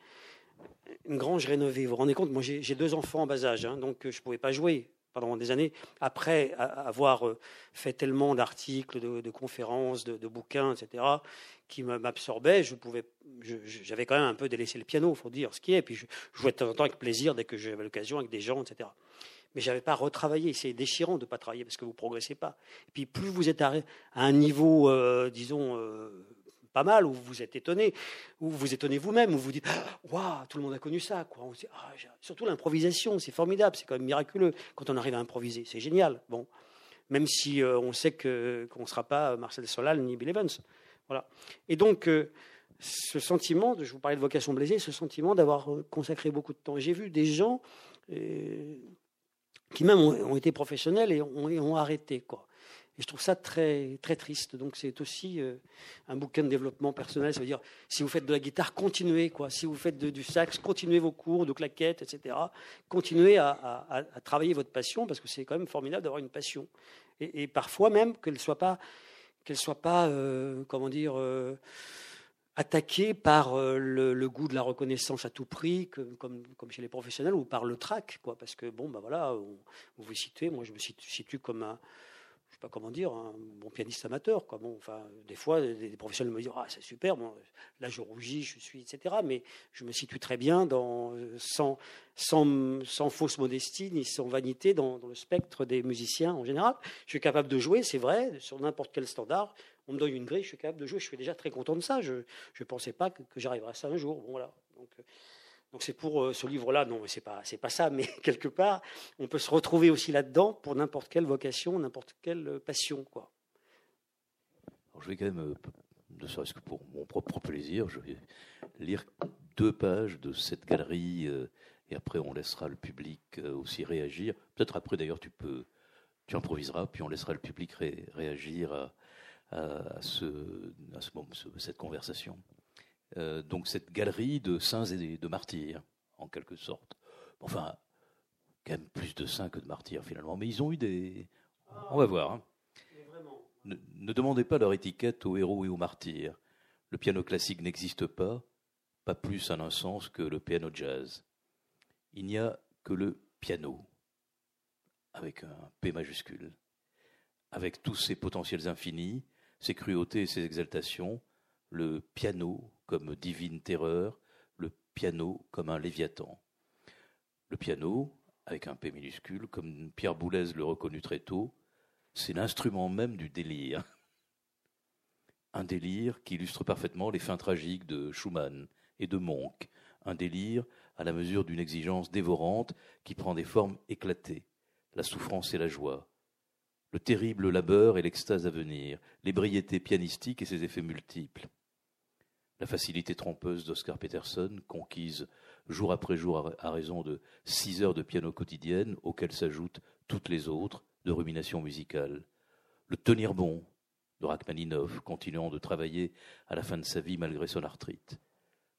une grange rénovée. Vous vous rendez compte, moi j'ai, deux enfants en bas âge, hein, donc je ne pouvais pas jouer pendant des années, après avoir euh, fait tellement d'articles, de, conférences, de, bouquins, etc., qui m'absorbaient, je pouvais, j'avais quand même un peu délaissé le piano, il faut dire ce qui est, puis je jouais de temps en temps avec plaisir dès que j'avais l'occasion avec des gens, etc. Mais j'avais pas retravaillé. C'est déchirant de ne pas travailler parce que vous progressez pas. Et puis plus vous êtes à, un niveau, euh, disons, euh, pas mal, où vous êtes étonné, où vous étonnez vous-même, où vous dites Waouh, tout le monde a connu ça. Quoi. Ah, surtout l'improvisation, c'est formidable, c'est quand même miraculeux quand on arrive à improviser, c'est génial. Bon, même si euh, on sait qu'on ne sera pas Marcel Solal ni Bill Evans. Voilà. Et donc, euh, ce sentiment, je vous parlais de vocation blessée, ce sentiment d'avoir euh, consacré beaucoup de temps. J'ai vu des gens qui même ont, été professionnels et ont, et ont arrêté. Quoi. Et je trouve ça très, très triste. Donc c'est aussi euh, un bouquin de développement personnel. Ça veut dire, si vous faites de la guitare, continuez. Quoi. Si vous faites du sax, continuez vos cours de claquettes, etc. Continuez à, travailler votre passion, parce que c'est quand même formidable d'avoir une passion. Et, parfois même qu'elle ne soit pas, qu'elle soit pas euh, comment dire, euh, attaquée par le, goût de la reconnaissance à tout prix, comme, chez les professionnels, ou par le trac. Quoi. Parce que, bon, ben voilà, vous vous situez, moi je me situe comme un pas comment dire, un bon pianiste amateur. Quoi. Bon, enfin, des fois, des, professionnels me disent Ah, c'est super, bon, là je rougis, je suis, etc. Mais je me situe très bien, dans, sans, sans, sans fausse modestie ni sans vanité, dans, le spectre des musiciens en général. Je suis capable de jouer, c'est vrai, sur n'importe quel standard. On me donne une grille, je suis capable de jouer. Je suis déjà très content de ça. Je ne pensais pas que, j'arriverais à ça un jour. Bon, voilà. Donc, donc c'est pour euh, ce livre-là, non, c'est pas c'est pas ça, mais quelque part, on peut se retrouver aussi là-dedans pour n'importe quelle vocation, n'importe quelle euh, passion, quoi. je vais quand même, euh, ne serait-ce que pour mon propre plaisir, je vais lire deux pages de cette galerie et après on laissera le public aussi réagir. Peut-être après d'ailleurs tu peux, tu improviseras, puis on laissera le public réagir à, à, ce, à ce, cette conversation. Euh, donc cette galerie de saints et de martyrs, en quelque sorte. Enfin, quand même plus de saints que de martyrs finalement, mais ils ont eu des... On va voir. Hein. Ne, demandez pas leur étiquette aux héros et aux martyrs. Le piano classique n'existe pas, pas plus en un sens que le piano jazz. Il n'y a que le piano. avec un P majuscule, avec tous ses potentiels infinis, ses cruautés et ses exaltations, le piano comme divine terreur, le piano comme un léviathan. Le piano, avec un P minuscule, comme Pierre Boulez le reconnut très tôt, c'est l'instrument même du délire. Un délire qui illustre parfaitement les fins tragiques de Schumann et de Monk, un délire à la mesure d'une exigence dévorante qui prend des formes éclatées, la souffrance et la joie, le terrible labeur et l'extase à venir, l'ébriété pianistique et ses effets multiples, la facilité trompeuse d'Oscar Peterson, conquise jour après jour à raison de six heures de piano quotidienne, auxquelles s'ajoutent toutes les autres de rumination musicale, le tenir bon de Rachmaninoff, continuant de travailler à la fin de sa vie malgré son arthrite,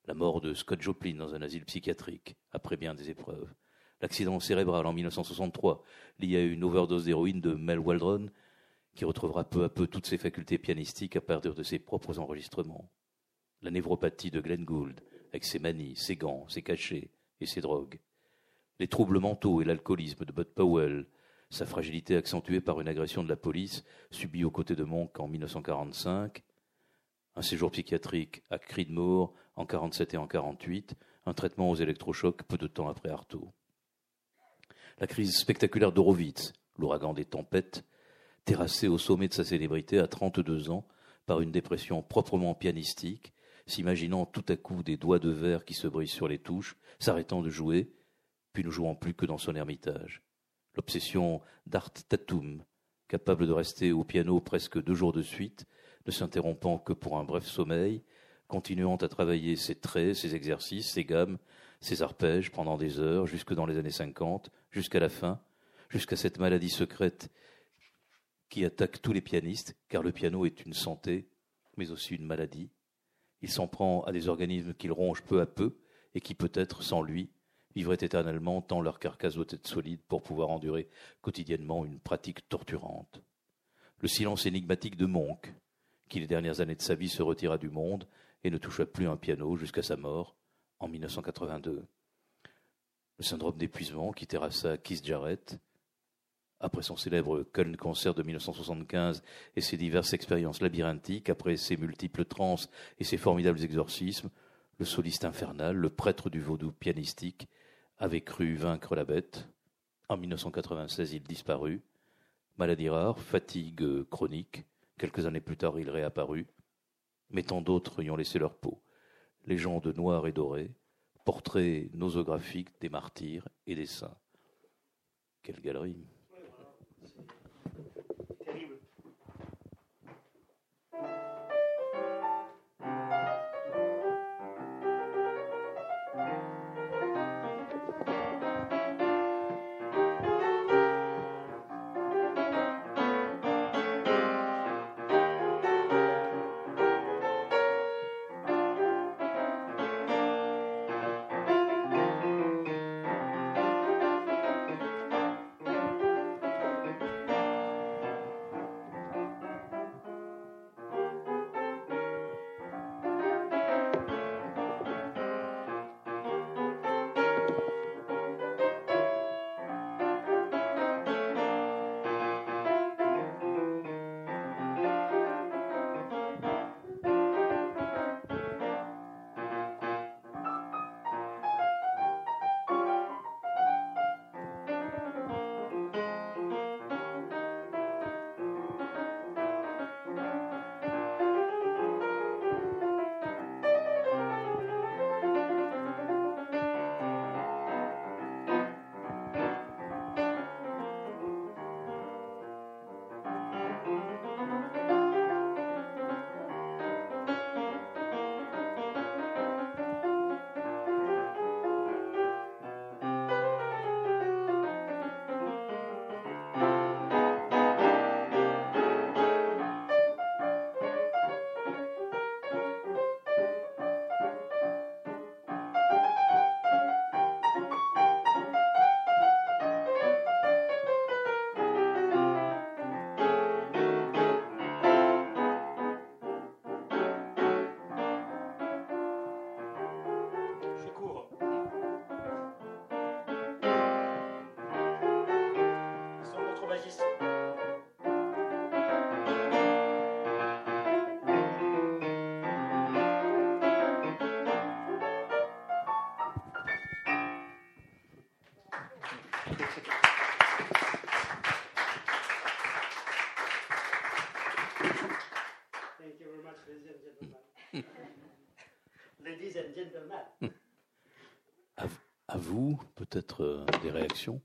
la mort de Scott Joplin dans un asile psychiatrique, après bien des épreuves, l'accident cérébral en 1963 lié à une overdose d'héroïne de Mel Waldron, qui retrouvera peu à peu toutes ses facultés pianistiques à partir de ses propres enregistrements, la névropathie de Glenn Gould, avec ses manies, ses gants, ses cachets et ses drogues, les troubles mentaux et l'alcoolisme de Bud Powell, sa fragilité accentuée par une agression de la police subie aux côtés de Monk en 1945, un séjour psychiatrique à Creedmoor en 47 et en 48, un traitement aux électrochocs peu de temps après Artaud. La crise spectaculaire d'Horowitz, l'ouragan des tempêtes, terrassé au sommet de sa célébrité à 32 ans par une dépression proprement pianistique, s'imaginant tout à coup des doigts de verre qui se brisent sur les touches, s'arrêtant de jouer, puis ne jouant plus que dans son ermitage. L'obsession d'Art Tatum, capable de rester au piano presque deux jours de suite, ne s'interrompant que pour un bref sommeil, continuant à travailler ses traits, ses exercices, ses gammes, ses arpèges pendant des heures, jusque dans les années cinquante, jusqu'à la fin, jusqu'à cette maladie secrète qui attaque tous les pianistes, car le piano est une santé, mais aussi une maladie. Il s'en prend à des organismes qu'il ronge peu à peu, et qui peut-être, sans lui, vivraient éternellement tant leur carcasse doit être solide pour pouvoir endurer quotidiennement une pratique torturante. Le silence énigmatique de Monk, qui les dernières années de sa vie se retira du monde et ne toucha plus un piano jusqu'à sa mort en 1982. Le syndrome d'épuisement qui terrassa Keith Jarrett, après son célèbre Köln Concert de 1975 et ses diverses expériences labyrinthiques, après ses multiples transes et ses formidables exorcismes, le soliste infernal, le prêtre du vaudou pianistique, avait cru vaincre la bête. En 1996, il disparut. Maladie rare, fatigue chronique, Quelques années plus tard, il réapparut, mais tant d'autres y ont laissé leur peau. Les gens de noir et doré, portraits nosographiques des martyrs et des saints. Quelle galerie! Ladies and gentlemen. À, vous, peut-être euh, des réactions?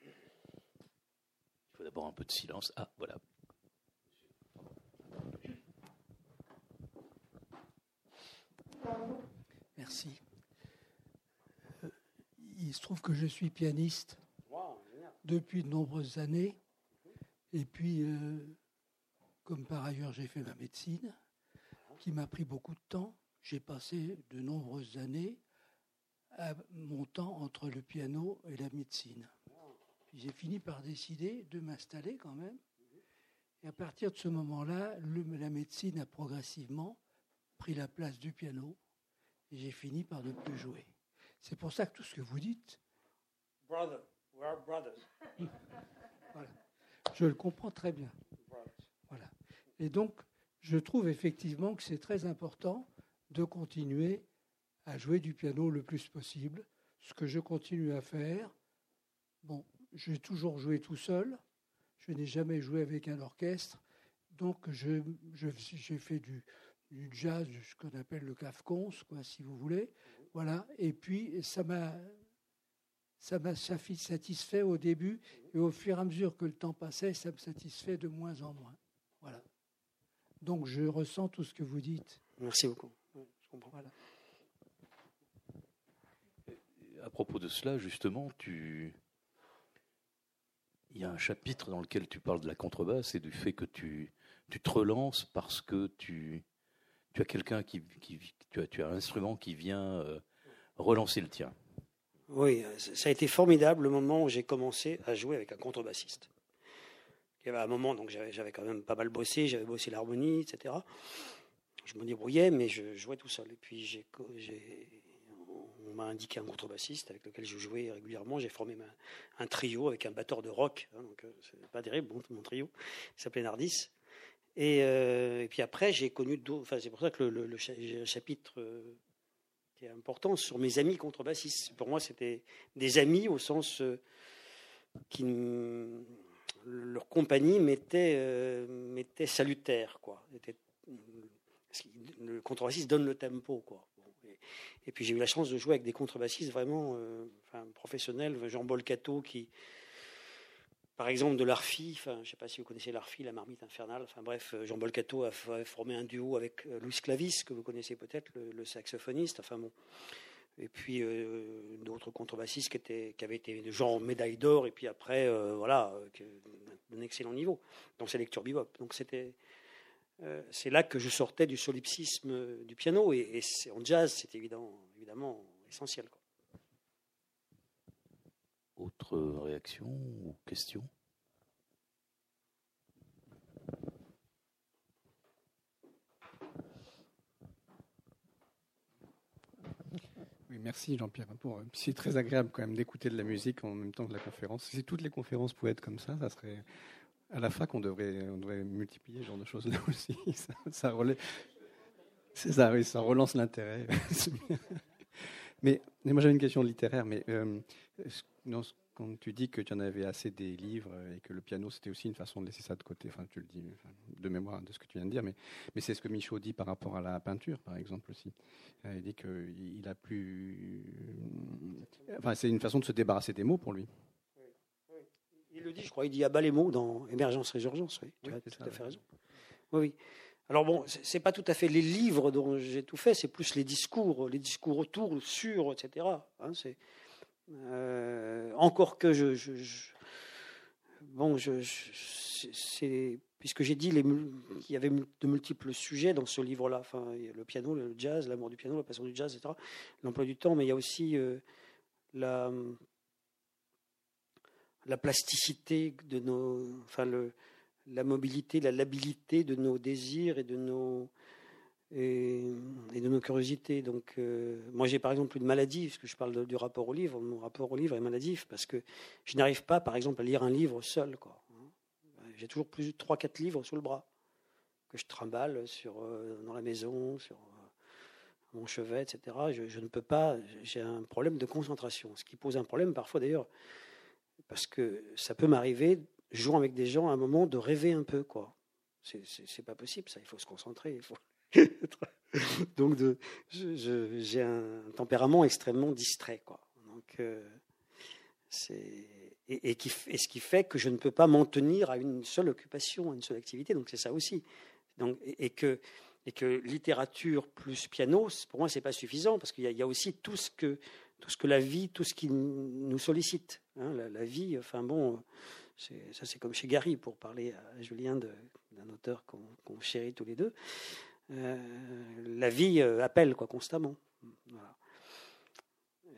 Il faut d'abord un peu de silence. Ah, voilà. Merci. Euh, il se trouve que je suis pianiste depuis de nombreuses années. Et puis, euh, comme par ailleurs j'ai fait ma médecine, qui m'a pris beaucoup de temps, j'ai passé de nombreuses années à mon temps entre le piano et la médecine. J'ai fini par décider de m'installer quand même. Et à partir de ce moment-là, la médecine a progressivement pris la place du piano et j'ai fini par ne plus jouer. C'est pour ça que tout ce que vous dites. Brothers. Je le comprends très bien. Et donc, je trouve effectivement que c'est très important de continuer à jouer du piano le plus possible, ce que je continue à faire. Bon, j'ai toujours joué tout seul, je n'ai jamais joué avec un orchestre, donc j'ai je, fait du, du, jazz, ce qu'on appelle le cafcons, quoi, si vous voulez. Voilà, et puis ça m'a ça m'a satisfait au début, et au fur et à mesure que le temps passait, ça me satisfait de moins en moins. Voilà. Donc je ressens tout ce que vous dites. Merci beaucoup. Je comprends. À propos de cela, justement, tu... il y a un chapitre dans lequel tu parles de la contrebasse et du fait que tu, tu te relances parce que tu, tu as quelqu'un qui, qui tu, as, tu as un instrument qui vient euh, relancer le tien. Oui, ça a été formidable le moment où j'ai commencé à jouer avec un contrebassiste. Il y avait un moment, donc j'avais quand même pas mal bossé, j'avais bossé l'harmonie, etc. Je me débrouillais, mais je jouais tout seul. Et puis on m'a indiqué un contrebassiste avec lequel je jouais régulièrement. J'ai formé un trio avec un batteur de rock, hein, donc euh, c'est pas terrible, mon trio. Il s'appelait Nardis. Euh, et, puis après, j'ai connu d'autres. Enfin, c'est pour ça que le, chapitre euh, qui est important sur mes amis contrebassistes. Pour moi, c'était des amis au sens qui leur compagnie m'était, euh, salutaire. Quoi. le contrebassiste donne le tempo. Quoi. Et, puis j'ai eu la chance de jouer avec des contrebassistes vraiment euh, professionnels. Jean Bolcato qui, par exemple, de l'Arfi, je ne sais pas si vous connaissez l'Arfi, la marmite infernale. Enfin bref, Jean Bolcato a formé un duo avec euh, Louis Clavis, que vous connaissez peut-être, le, saxophoniste. Enfin bon, et puis euh, d'autres contrebassistes qui, étaient, qui avaient été genre médaille d'or, et puis après, euh, voilà, d'un excellent niveau dans ces lectures bebop. Donc c'était, euh, c'est là que je sortais du solipsisme du piano, et, en jazz, c'est évident, évidemment essentiel. Autre réaction ou question? Merci Jean-Pierre. Euh, c'est très agréable quand même d'écouter de la musique en même temps que la conférence. Si toutes les conférences pouvaient être comme ça, ça serait à la fac on devrait, on devrait multiplier ce genre de choses là aussi. Oui, ça relance l'intérêt. mais, mais, moi j'avais une question littéraire, mais euh, quand tu dis que tu en avais assez des livres et que le piano c'était aussi une façon de laisser ça de côté, enfin tu le dis de mémoire de ce que tu viens de dire, mais, mais c'est ce que Michaud dit par rapport à la peinture par exemple aussi. Euh, il dit qu'il a plus. Enfin, c'est une façon de se débarrasser des mots pour lui. Il le dit, je crois, il dit à bas les mots dans Émergence Résurgence, oui, tu as tout à fait raison. Oui, oui. Alors bon, c'est pas tout à fait les livres dont j'ai tout fait, c'est plus les discours, les discours autour, sur, etc. Hein, euh, encore que je, bon, puisque j'ai dit qu'il y avait de multiples sujets dans ce livre-là. Le piano, le jazz, l'amour du piano, la passion du jazz, etc. L'emploi du temps, mais il y a aussi euh, la, la plasticité de nos, enfin le, la mobilité, la labilité de nos désirs et de nos et, de nos curiosités. Donc, euh, moi, j'ai par exemple une maladie, parce que je parle du rapport au livre. Mon rapport au livre est maladif parce que je n'arrive pas, par exemple, à lire un livre seul. J'ai toujours plus de 3-4 livres sous le bras que je trimballe sur, euh, dans la maison. Sur, mon chevet, etc. Je, ne peux pas, j'ai un problème de concentration, ce qui pose un problème parfois d'ailleurs, parce que ça peut m'arriver, jouant avec des gens, à un moment de rêver un peu, quoi. C'est pas possible, ça. Il faut se concentrer. Donc, j'ai un tempérament extrêmement distrait, quoi. Euh, et, ce qui fait que je ne peux pas m'en tenir à une seule occupation, à une seule activité. Donc, c'est ça aussi. Et, que littérature plus piano, pour moi, c'est pas suffisant parce qu'il y, a aussi tout ce que tout ce que la vie, tout ce qui nous sollicite. Hein, la, vie, enfin bon, ça c'est comme chez Gary pour parler à Julien d'un auteur qu'on chérit tous les deux. Euh, la vie euh, appelle quoi constamment.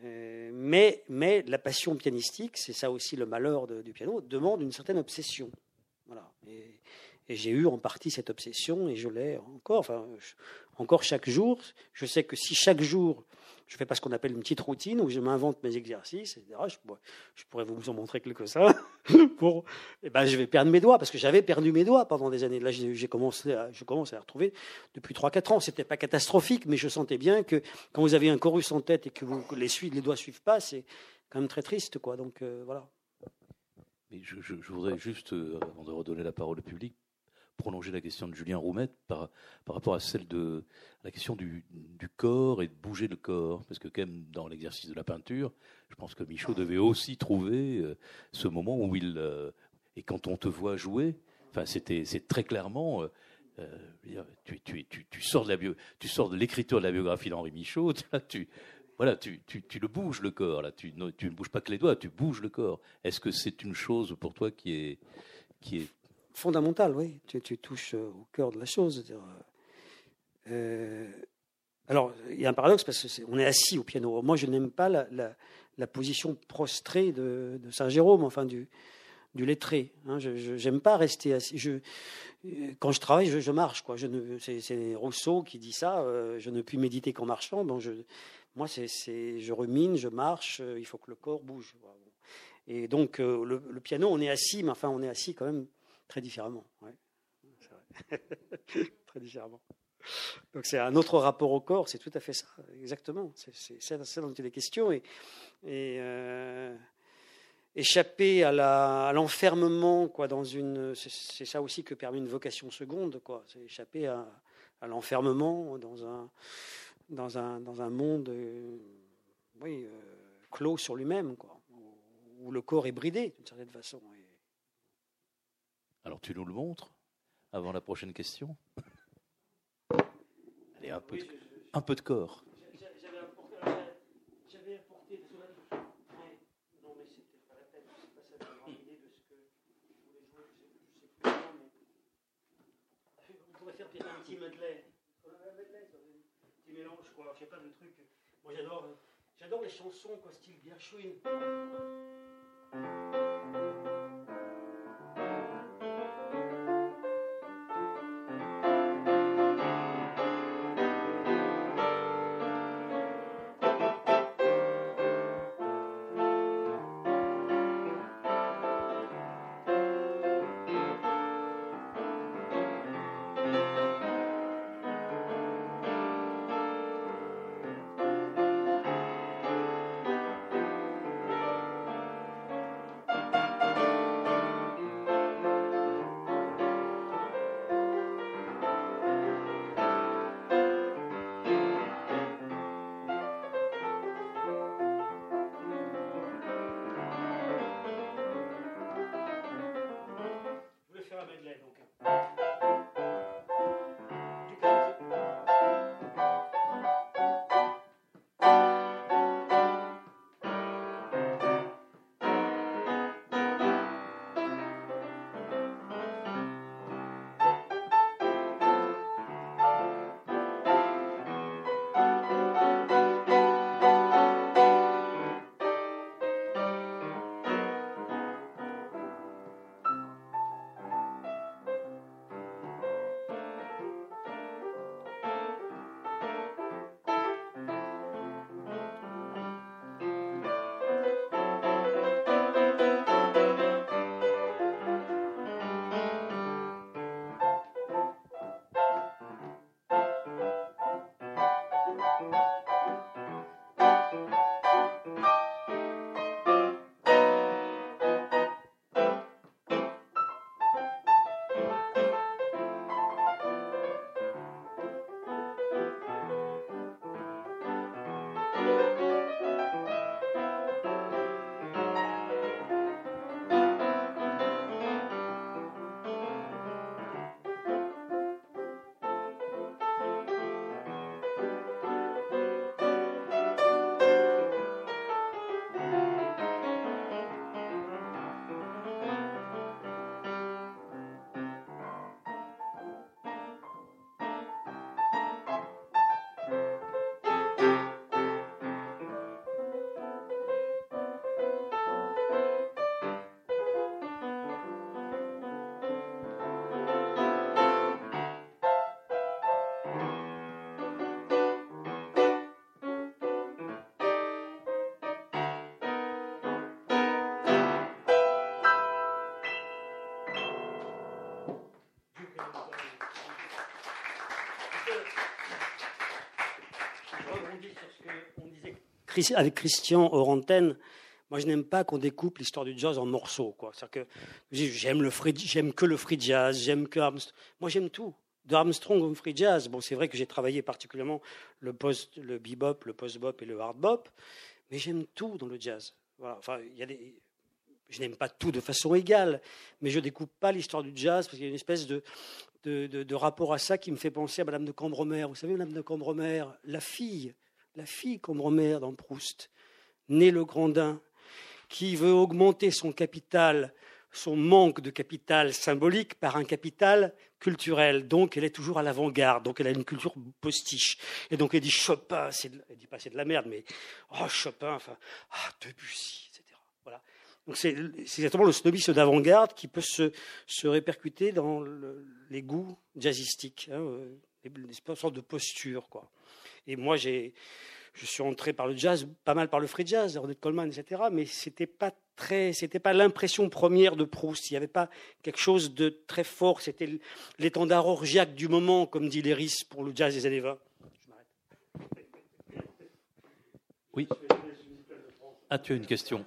Euh, mais, mais la passion pianistique, c'est ça aussi le malheur du piano, demande une certaine obsession. Voilà. Et, et j'ai eu en partie cette obsession et je l'ai encore. Enfin, encore chaque jour. Je sais que si chaque jour je fais pas ce qu'on appelle une petite routine où je m'invente mes exercices. Je, pourrais vous en montrer quelques-uns. pour, eh ben, je vais perdre mes doigts parce que j'avais perdu mes doigts pendant des années. Là, j'ai commencé, à, je commence à les retrouver depuis 3-4 ans. C'était pas catastrophique, mais je sentais bien que quand vous avez un chorus en tête et que, vous, les, les doigts suivent pas, c'est quand même très triste, quoi. Donc euh, voilà. Je, voudrais juste, euh, avant de redonner la parole au public, prolonger la question de Julien Roumette par, par rapport à celle de la question du, du, corps et de bouger le corps. Parce que quand même, dans l'exercice de la peinture, je pense que Michaud devait aussi trouver euh, ce moment où il... Euh, et quand on te voit jouer, c'est très clairement... Euh, tu, tu, tu, tu, sors de la bio, tu sors de l'écriture de la biographie d'Henri Michaud, tu, voilà, tu, tu, tu, le bouges le corps, là, tu, tu ne bouges pas que les doigts, tu bouges le corps. Est-ce que c'est une chose pour toi qui est, qui est Fondamental, oui. Tu, touches euh, au cœur de la chose. Euh, alors, il y a un paradoxe parce qu'on est, assis au piano. Moi, je n'aime pas la, position prostrée de, de Saint-Jérôme, enfin du, lettré. Hein. Je n'aime pas rester assis. Quand je travaille, je, marche. C'est, Rousseau qui dit ça. Euh, je ne puis méditer qu'en marchant. Moi, je rumine, je marche. il faut que le corps bouge. Et donc, le, le, piano, on est assis, mais enfin, on est assis quand même Très différemment, Très différemment. Donc c'est un autre rapport au corps, c'est tout à fait ça, exactement. C'est ça dont il est question. Et, euh, échapper à l'enfermement, quoi, dans une. C'est ça aussi que permet une vocation seconde, quoi. C'est échapper à, l'enfermement dans un, dans, un, dans un monde euh, oui, euh, clos sur lui-même, quoi, où, le corps est bridé d'une certaine façon. Alors tu nous le montres avant la prochaine question Allez, un peu, de, un peu de corps. J'avais apporté, j'avais apporté des non mais c'était pas la peine, c'est pas ça d'avoir idée de ce que je voulais jouer, je sais, je sais plus comment, mais on pourrait faire peut-être un petit medley. Un medley, un petit mélange, quoi, je sais pas, de trucs. Moi j'adore, j'adore les chansons, quoi, style Gershwin. Avec Christian Orantène, moi je n'aime pas qu'on découpe l'histoire du jazz en morceaux. Quoi. Que j'aime, le j'aime que le free jazz, j'aime que Armstrong. Moi j'aime tout. De Armstrong au free jazz. Bon, c'est vrai que j'ai travaillé particulièrement le, post, le bebop, le post-bop et le hard bop, mais j'aime tout dans le jazz. Voilà. Enfin, y a des, je n'aime pas tout de façon égale, mais je découpe pas l'histoire du jazz parce qu'il y a une espèce de, de, de, rapport à ça qui me fait penser à Madame de Cambremer. Vous savez, Madame de Cambremer, la fille la fille Cambremer dans Proust, née le Grandin, qui veut augmenter son capital, son manque de capital symbolique par un capital culturel. Donc elle est toujours à l'avant-garde, donc elle a une culture postiche. Et donc elle dit Chopin, elle dit pas c'est de la merde, mais oh Chopin, enfin, ah, Debussy, etc. Voilà. Donc c'est exactement le snobisme d'avant-garde qui peut se, répercuter dans les goûts jazzistiques, hein, euh, une sorte de posture, quoi. Et moi, j'ai, je suis entré par le jazz, pas mal par le free jazz, Ornette Coleman, etc. Mais c'était pas très, c'était pas l'impression première de Proust. Il n'y avait pas quelque chose de très fort. C'était l'étendard orgiaque du moment, comme dit Léris pour le jazz des années 20. Oui. Ah, tu as une question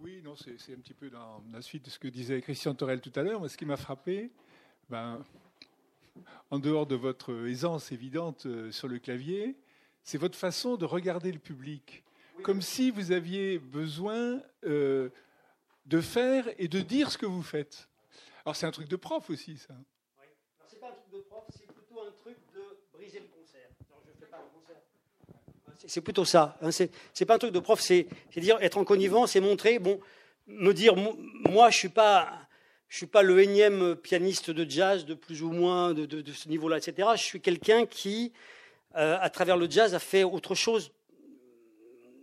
Oui, non, c'est un petit peu dans la suite de ce que disait Christian Torel tout à l'heure. Ce qui m'a frappé, ben, en dehors de votre aisance évidente euh, sur le clavier, c'est votre façon de regarder le public, comme si vous aviez besoin euh, de faire et de dire ce que vous faites. Alors c'est un truc de prof aussi, ça. Oui. c'est pas un truc de prof, c'est plutôt un truc de briser le concert. je fais pas le concert. C'est plutôt ça. Hein. C'est pas un truc de prof, c'est dire être en connivence et montrer, bon, me dire, moi, je suis pas je suis pas le énième pianiste de jazz de plus ou moins de, ce niveau-là, etc. Je suis quelqu'un qui, euh, à travers le jazz, a fait autre chose,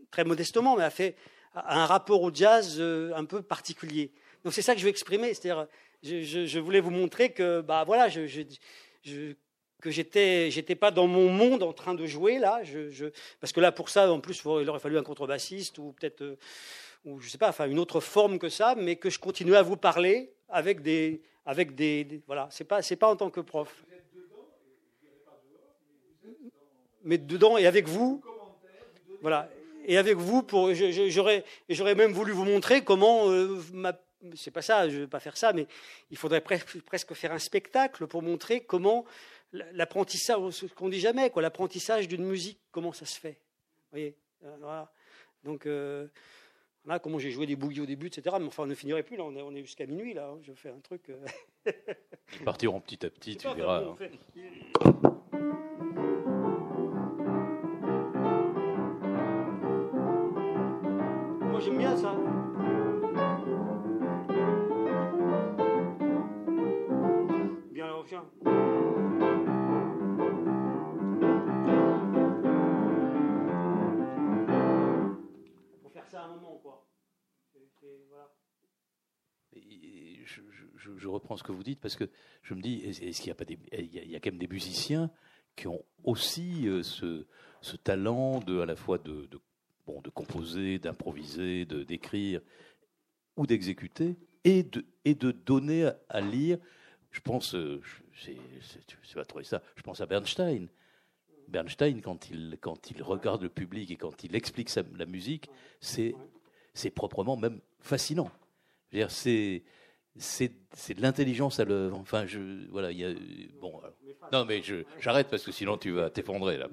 très modestement, mais a fait un rapport au jazz euh, un peu particulier. Donc c'est ça que je veux exprimer, c'est-à-dire, je, voulais vous montrer que, bah voilà, je, que j'étais, j'étais pas dans mon monde en train de jouer là, parce que là pour ça, en plus, il aurait fallu un contrebassiste ou peut-être, euh, ou je sais pas, enfin une autre forme que ça, mais que je continuais à vous parler avec des, avec des, voilà, c'est pas, c'est pas en tant que prof. Mais dedans et avec vous, voilà, et avec vous pour, j'aurais, j'aurais même voulu vous montrer comment, euh, c'est pas ça, je vais pas faire ça, mais il faudrait presque, presque faire un spectacle pour montrer comment l'apprentissage, ce qu'on dit jamais, quoi, l'apprentissage d'une musique, comment ça se fait. Vous voyez, euh, voilà. Donc euh, Comment j'ai joué des bouillies au début, etc. Mais enfin, on ne finirait plus, là, on est, on est jusqu'à minuit, là. Hein. Je fais un truc. Euh... partiront petit à petit, tu verras. Hein. Moi, j'aime bien ça. Ce que vous dites parce que je me dis, est-ce qu'il y a pas il y a, quand même des musiciens qui ont aussi euh, ce, talent à la fois de, bon, de composer, d'improviser, de d'écrire ou d'exécuter et de, et de donner à, lire. Je pense, euh, vas trouver ça. Je pense à Bernstein. Bernstein, quand il, quand il regarde le public et quand il explique la musique, c'est, c'est proprement même fascinant. C'est, c'est de l'intelligence à l'œuvre. Enfin, je, voilà, il y a, bon, non, mais j'arrête parce que sinon tu vas t'effondrer là.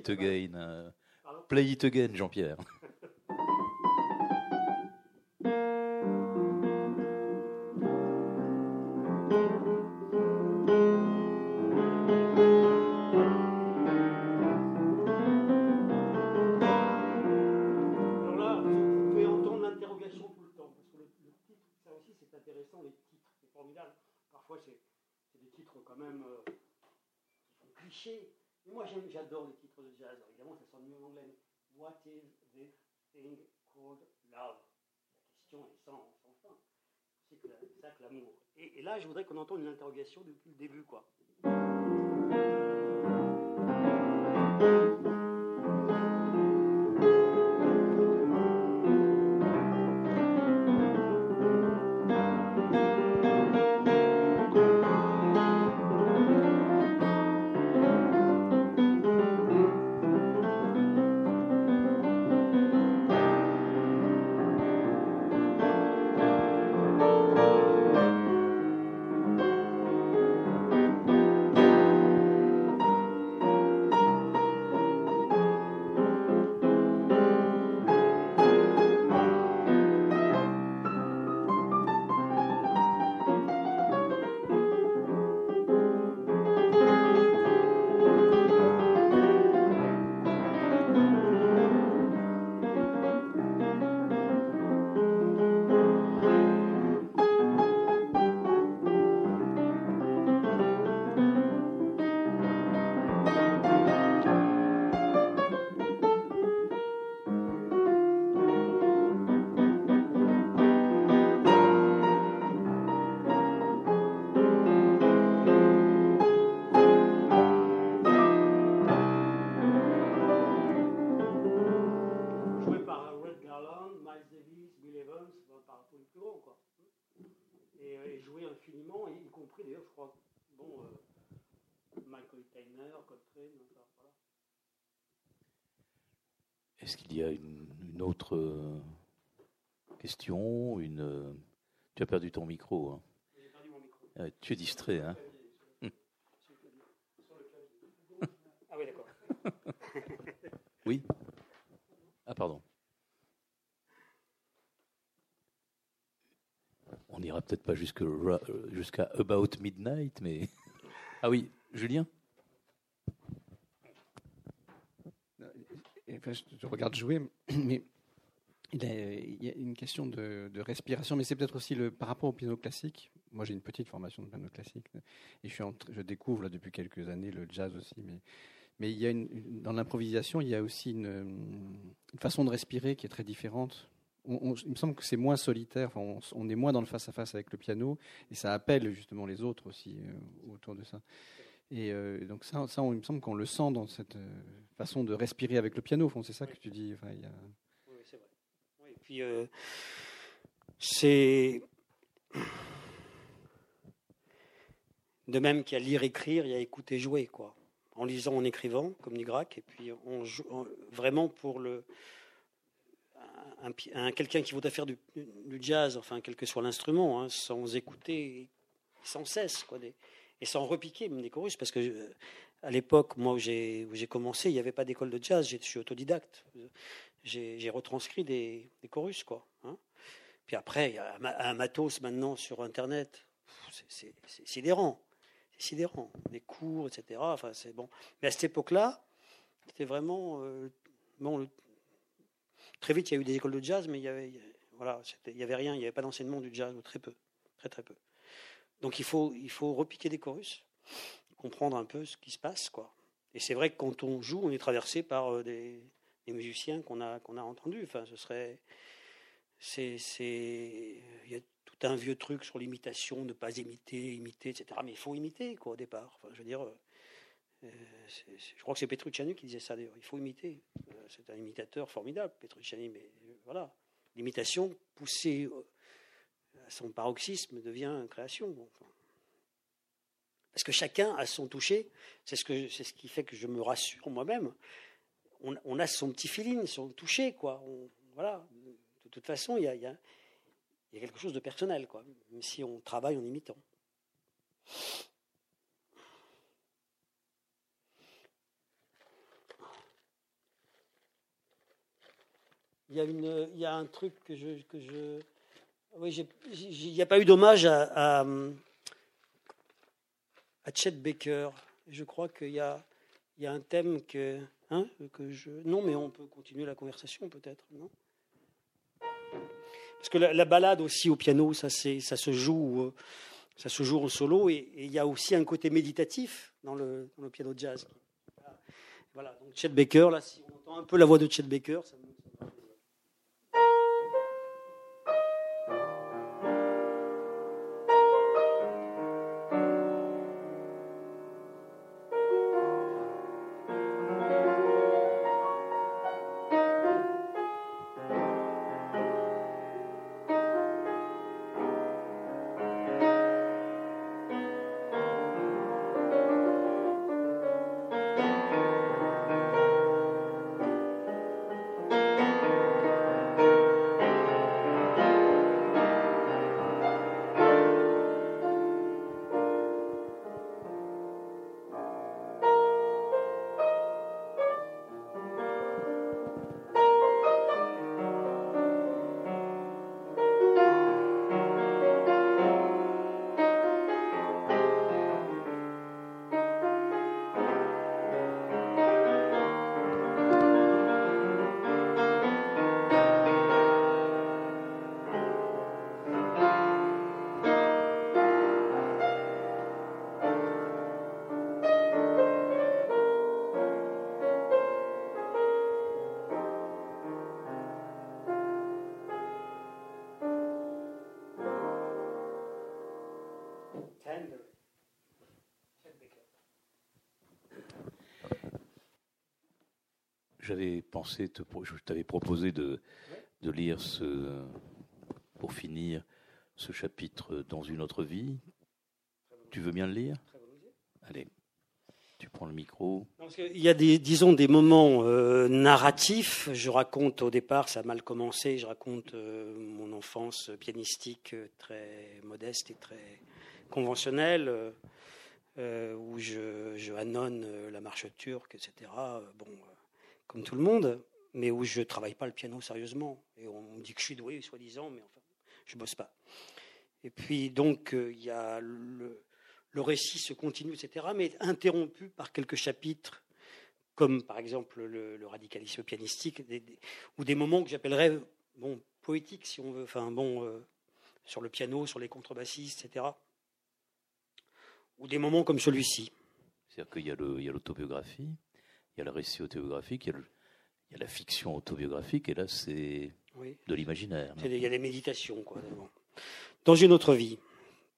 It again. Euh, play it again, Jean-Pierre. Est-ce qu'il y a une, autre euh, question une... Euh, tu as perdu ton micro. Hein. Ah, tu es distrait. Hein ah oui, d'accord. oui Ah, pardon. On n'ira peut-être pas jusqu'à About Midnight, mais. Ah oui, Julien? Je regarde jouer, mais il, y a une question de, respiration, mais c'est peut-être aussi le, par rapport au piano classique. Moi, j'ai une petite formation de piano classique et je, découvre depuis quelques années le jazz aussi. Mais, il y a dans l'improvisation, il y a aussi une, façon de respirer qui est très différente. il me semble que c'est moins solitaire, on, est moins dans le face-à-face avec le piano et ça appelle justement les autres aussi euh, autour de ça. Et euh, donc ça, ça il me semble qu'on le sent dans cette euh, façon de respirer avec le piano. c'est ça que tu dis. Enfin, Oui, c'est vrai. Oui, puis euh, c'est de même qu'il y a lire, écrire, il y a écouter, jouer, quoi. En lisant, en écrivant, comme dit Grac, et puis on joue vraiment pour le un, quelqu'un qui voudrait faire du, jazz, enfin quel que soit l'instrument, hein, sans écouter sans cesse, quoi. Et sans repiquer des chorus, parce que euh, à l'époque, moi où j'ai, commencé, il n'y avait pas d'école de jazz, je suis autodidacte. J'ai, retranscrit des, chorus, quoi. Hein. Puis après, il y a un matos maintenant sur Internet. C'est, sidérant. C'est sidérant. Des cours, etc. Enfin, c'est bon. Mais à cette époque-là, c'était vraiment. Euh, bon, très vite, il y a eu des écoles de jazz, mais il y avait, voilà, il n'y avait rien, il n'y avait pas d'enseignement du jazz, ou très peu. Très, très peu. Donc il faut, il faut repiquer des chorus, comprendre un peu ce qui se passe. quoi. Et c'est vrai que quand on joue, on est traversé par euh, des, musiciens qu'on a, qu'on a entendus. Enfin, ce serait. C'est, il y a tout un vieux truc sur l'imitation, ne pas imiter, imiter, etc. Mais il faut imiter, quoi, au départ. Enfin, je veux dire, euh, je crois que c'est Petrucciani qui disait ça d'ailleurs. Il faut imiter. Euh, c'est un imitateur formidable, Petrucciani, mais voilà. L'imitation poussée son paroxysme devient création. Parce que chacun a son toucher, c'est ce, ce qui fait que je me rassure moi-même. On, a son petit feeling, son toucher, quoi. Voilà. De toute façon, il y a, y a, quelque chose de personnel, quoi. Même si on travaille en imitant. Il y a, une, il y a un truc que je, que je oui, il n'y a pas eu d'hommage à, à, Chet Baker. Je crois qu'il y a, y a un thème que, hein, que je. Non, mais on peut continuer la conversation peut-être, Parce que la, la, balade aussi au piano, ça, ça se joue, euh, ça se joue en solo, et, il y a aussi un côté méditatif dans le, dans le piano jazz. Voilà, donc Chet Baker, là, si on entend un peu la voix de Chet Baker, ça me j'avais pensé, te, je t'avais proposé de, de lire ce, pour finir ce chapitre dans une autre vie. Tu veux bien le lire? Allez, tu prends le micro. Il y a des, disons, des moments euh, narratifs. Je raconte au départ, ça a mal commencé. Je raconte euh, mon enfance pianistique euh, très modeste et très conventionnelle, où je, je annonne la marche turque, etc. Bon comme tout le monde, mais où je ne travaille pas le piano sérieusement. Et on me dit que je suis doué, soi-disant, mais enfin, je bosse pas. Et puis, donc, euh, il y a le, récit se continue, etc., mais interrompu par quelques chapitres, comme par exemple le, radicalisme pianistique, ou des moments que j'appellerais bon, poétiques, si on veut, enfin, bon, euh, sur le piano, sur les contrebassistes, etc., ou des moments comme celui-ci. C'est-à-dire qu'il y a l'autobiographie, y a le récit autobiographique, il y a, la fiction autobiographique, et là, c'est de l'imaginaire. Il y a des méditations, quoi. Dans une autre vie,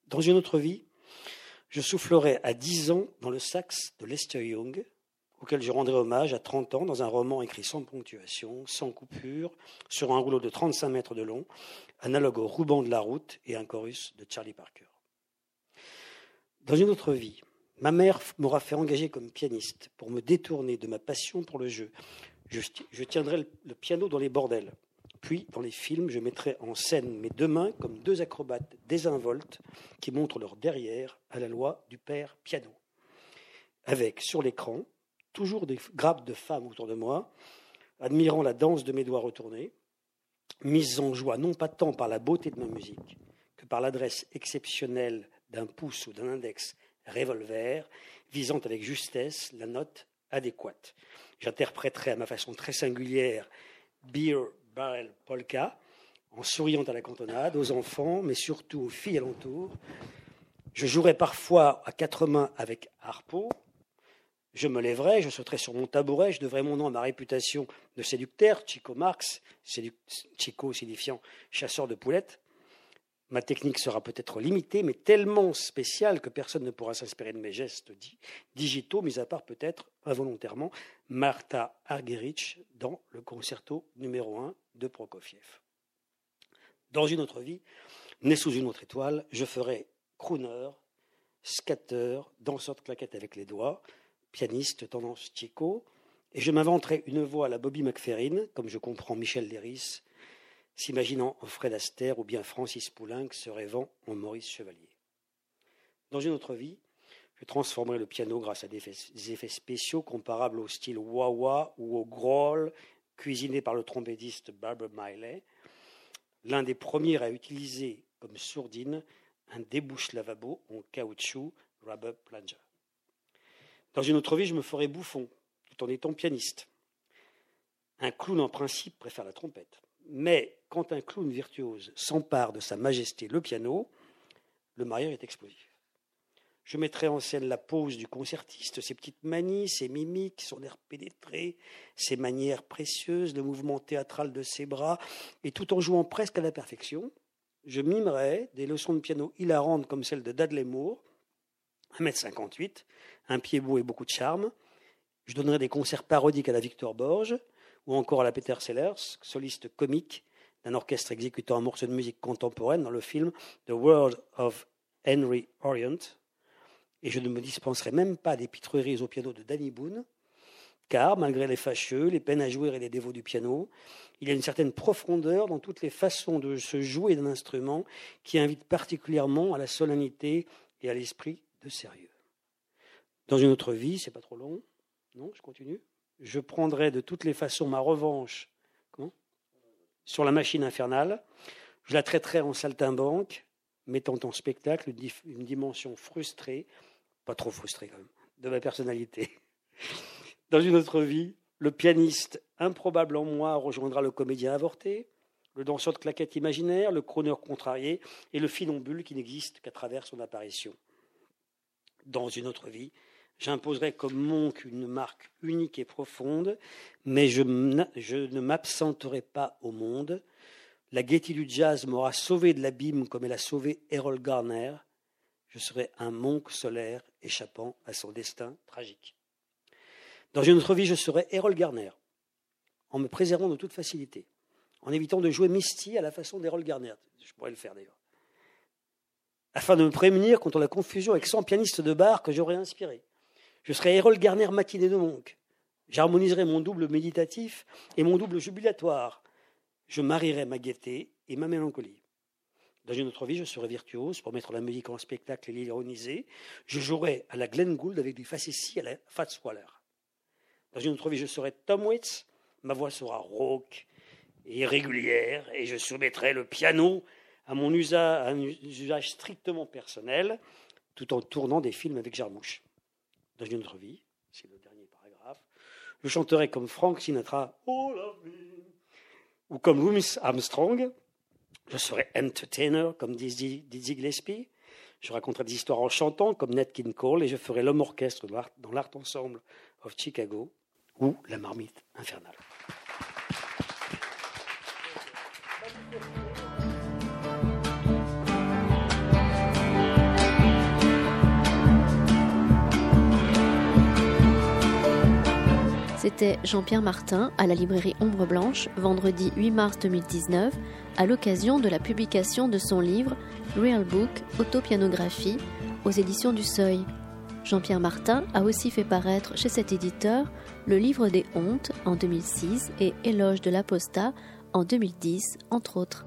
dans une autre vie, je soufflerai à 10 ans dans le sax de Lester Young, auquel je rendrai hommage à 30 ans dans un roman écrit sans ponctuation, sans coupure, sur un rouleau de 35 mètres de long, analogue au ruban de la route et un chorus de Charlie Parker. Dans une autre vie, Ma mère m'aura fait engager comme pianiste pour me détourner de ma passion pour le jeu. Je, tiendrai le, piano dans les bordels. Puis, dans les films, je mettrai en scène mes deux mains comme deux acrobates désinvoltes qui montrent leur derrière à la loi du père piano. Avec, sur l'écran, toujours des grappes de femmes autour de moi, admirant la danse de mes doigts retournés, mises en joie non pas tant par la beauté de ma musique que par l'adresse exceptionnelle d'un pouce ou d'un index revolver, visant avec justesse la note adéquate. J'interpréterai à ma façon très singulière Beer Barrel Polka, en souriant à la cantonade, aux enfants, mais surtout aux filles alentour. Je jouerai parfois à quatre mains avec Harpo. Je me lèverai, je sauterai sur mon tabouret, je devrai mon nom à ma réputation de séducteur, Chico Marx, Chico signifiant chasseur de poulettes. Ma technique sera peut-être limitée, mais tellement spéciale que personne ne pourra s'inspirer de mes gestes digitaux, mis à part peut-être involontairement Martha Argerich dans le concerto numéro 1 de Prokofiev. Dans une autre vie, né sous une autre étoile, je ferai crooner, scatter, danseur de claquettes avec les doigts, pianiste tendance Chico, et je m'inventerai une voix à la Bobby McFerrin, comme je comprends Michel Léris, s'imaginant en Fred Astaire ou bien Francis Poulenc se rêvant en Maurice Chevalier. Dans une autre vie, je transformerai le piano grâce à des effets spéciaux comparables au style wah-wah ou au growl cuisiné par le trompettiste Barbara Miley, l'un des premiers à utiliser comme sourdine un débouche-lavabo en caoutchouc rubber plunger. Dans une autre vie, je me ferais bouffon, tout en étant pianiste. Un clown, en principe, préfère la trompette. Mais quand un clown virtuose s'empare de sa majesté le piano, le mariage est explosif. Je mettrai en scène la pose du concertiste, ses petites manies, ses mimiques, son air pénétré, ses manières précieuses, le mouvement théâtral de ses bras, et tout en jouant presque à la perfection, je mimerai des leçons de piano hilarantes comme celle de Dudley Moore, 1m58, un pied beau et beaucoup de charme. Je donnerai des concerts parodiques à la Victor Borge, ou encore à la Peter Sellers, soliste comique d'un orchestre exécutant un morceau de musique contemporaine dans le film The World of Henry Orient, et je ne me dispenserai même pas des pitreries au piano de Danny Boone, car malgré les fâcheux, les peines à jouer et les dévots du piano, il y a une certaine profondeur dans toutes les façons de se jouer d'un instrument qui invite particulièrement à la solennité et à l'esprit de sérieux. Dans une autre vie, c'est pas trop long, non, je continue. Je prendrai de toutes les façons ma revanche sur la machine infernale. Je la traiterai en saltimbanque, mettant en spectacle une dimension frustrée pas trop frustré quand même, de ma personnalité. Dans une autre vie, le pianiste improbable en moi rejoindra le comédien avorté, le danseur de claquettes imaginaire, le chroneur contrarié et le finambule qui n'existe qu'à travers son apparition. Dans une autre vie, j'imposerai comme monk une marque unique et profonde, mais je, ne m'absenterai pas au monde. La gaieté du jazz m'aura sauvé de l'abîme comme elle a sauvé Errol Garner, je serai un monk solaire échappant à son destin tragique. Dans une autre vie, je serai Errol Garner, en me préservant de toute facilité, en évitant de jouer Misty à la façon d'Errol Garner. Je pourrais le faire d'ailleurs. Afin de me prémunir contre la confusion avec 100 pianistes de bar que j'aurais inspiré. Je serai Errol Garner matinée de monk. J'harmoniserai mon double méditatif et mon double jubilatoire. Je marierai ma gaieté et ma mélancolie. Dans une autre vie, je serai virtuose pour mettre la musique en spectacle et l'ironiser. Je jouerai à la Glenn Gould avec du facétie à la Fats Waller. Dans une autre vie, je serai Tom Waits. Ma voix sera rauque et irrégulière et je soumettrai le piano à mon usage, à un usage strictement personnel tout en tournant des films avec Jarmouche. Dans une autre vie, c'est le dernier paragraphe, je chanterai comme Frank Sinatra, Oh la vie, ou comme Louis Armstrong, je serai entertainer, comme Dizzy, Gillespie. Je raconterai des histoires en chantant, comme Nat King Cole, et je ferai l'homme orchestre dans l'Art Ensemble of Chicago ou la marmite infernale. C'était Jean-Pierre Martin à la librairie Ombre Blanche, vendredi 8 mars 2019, à l'occasion de la publication de son livre Real Book Autopianographie aux éditions du Seuil. Jean-Pierre Martin a aussi fait paraître chez cet éditeur le livre des hontes en 2006 et Éloge de l'apostat en 2010, entre autres.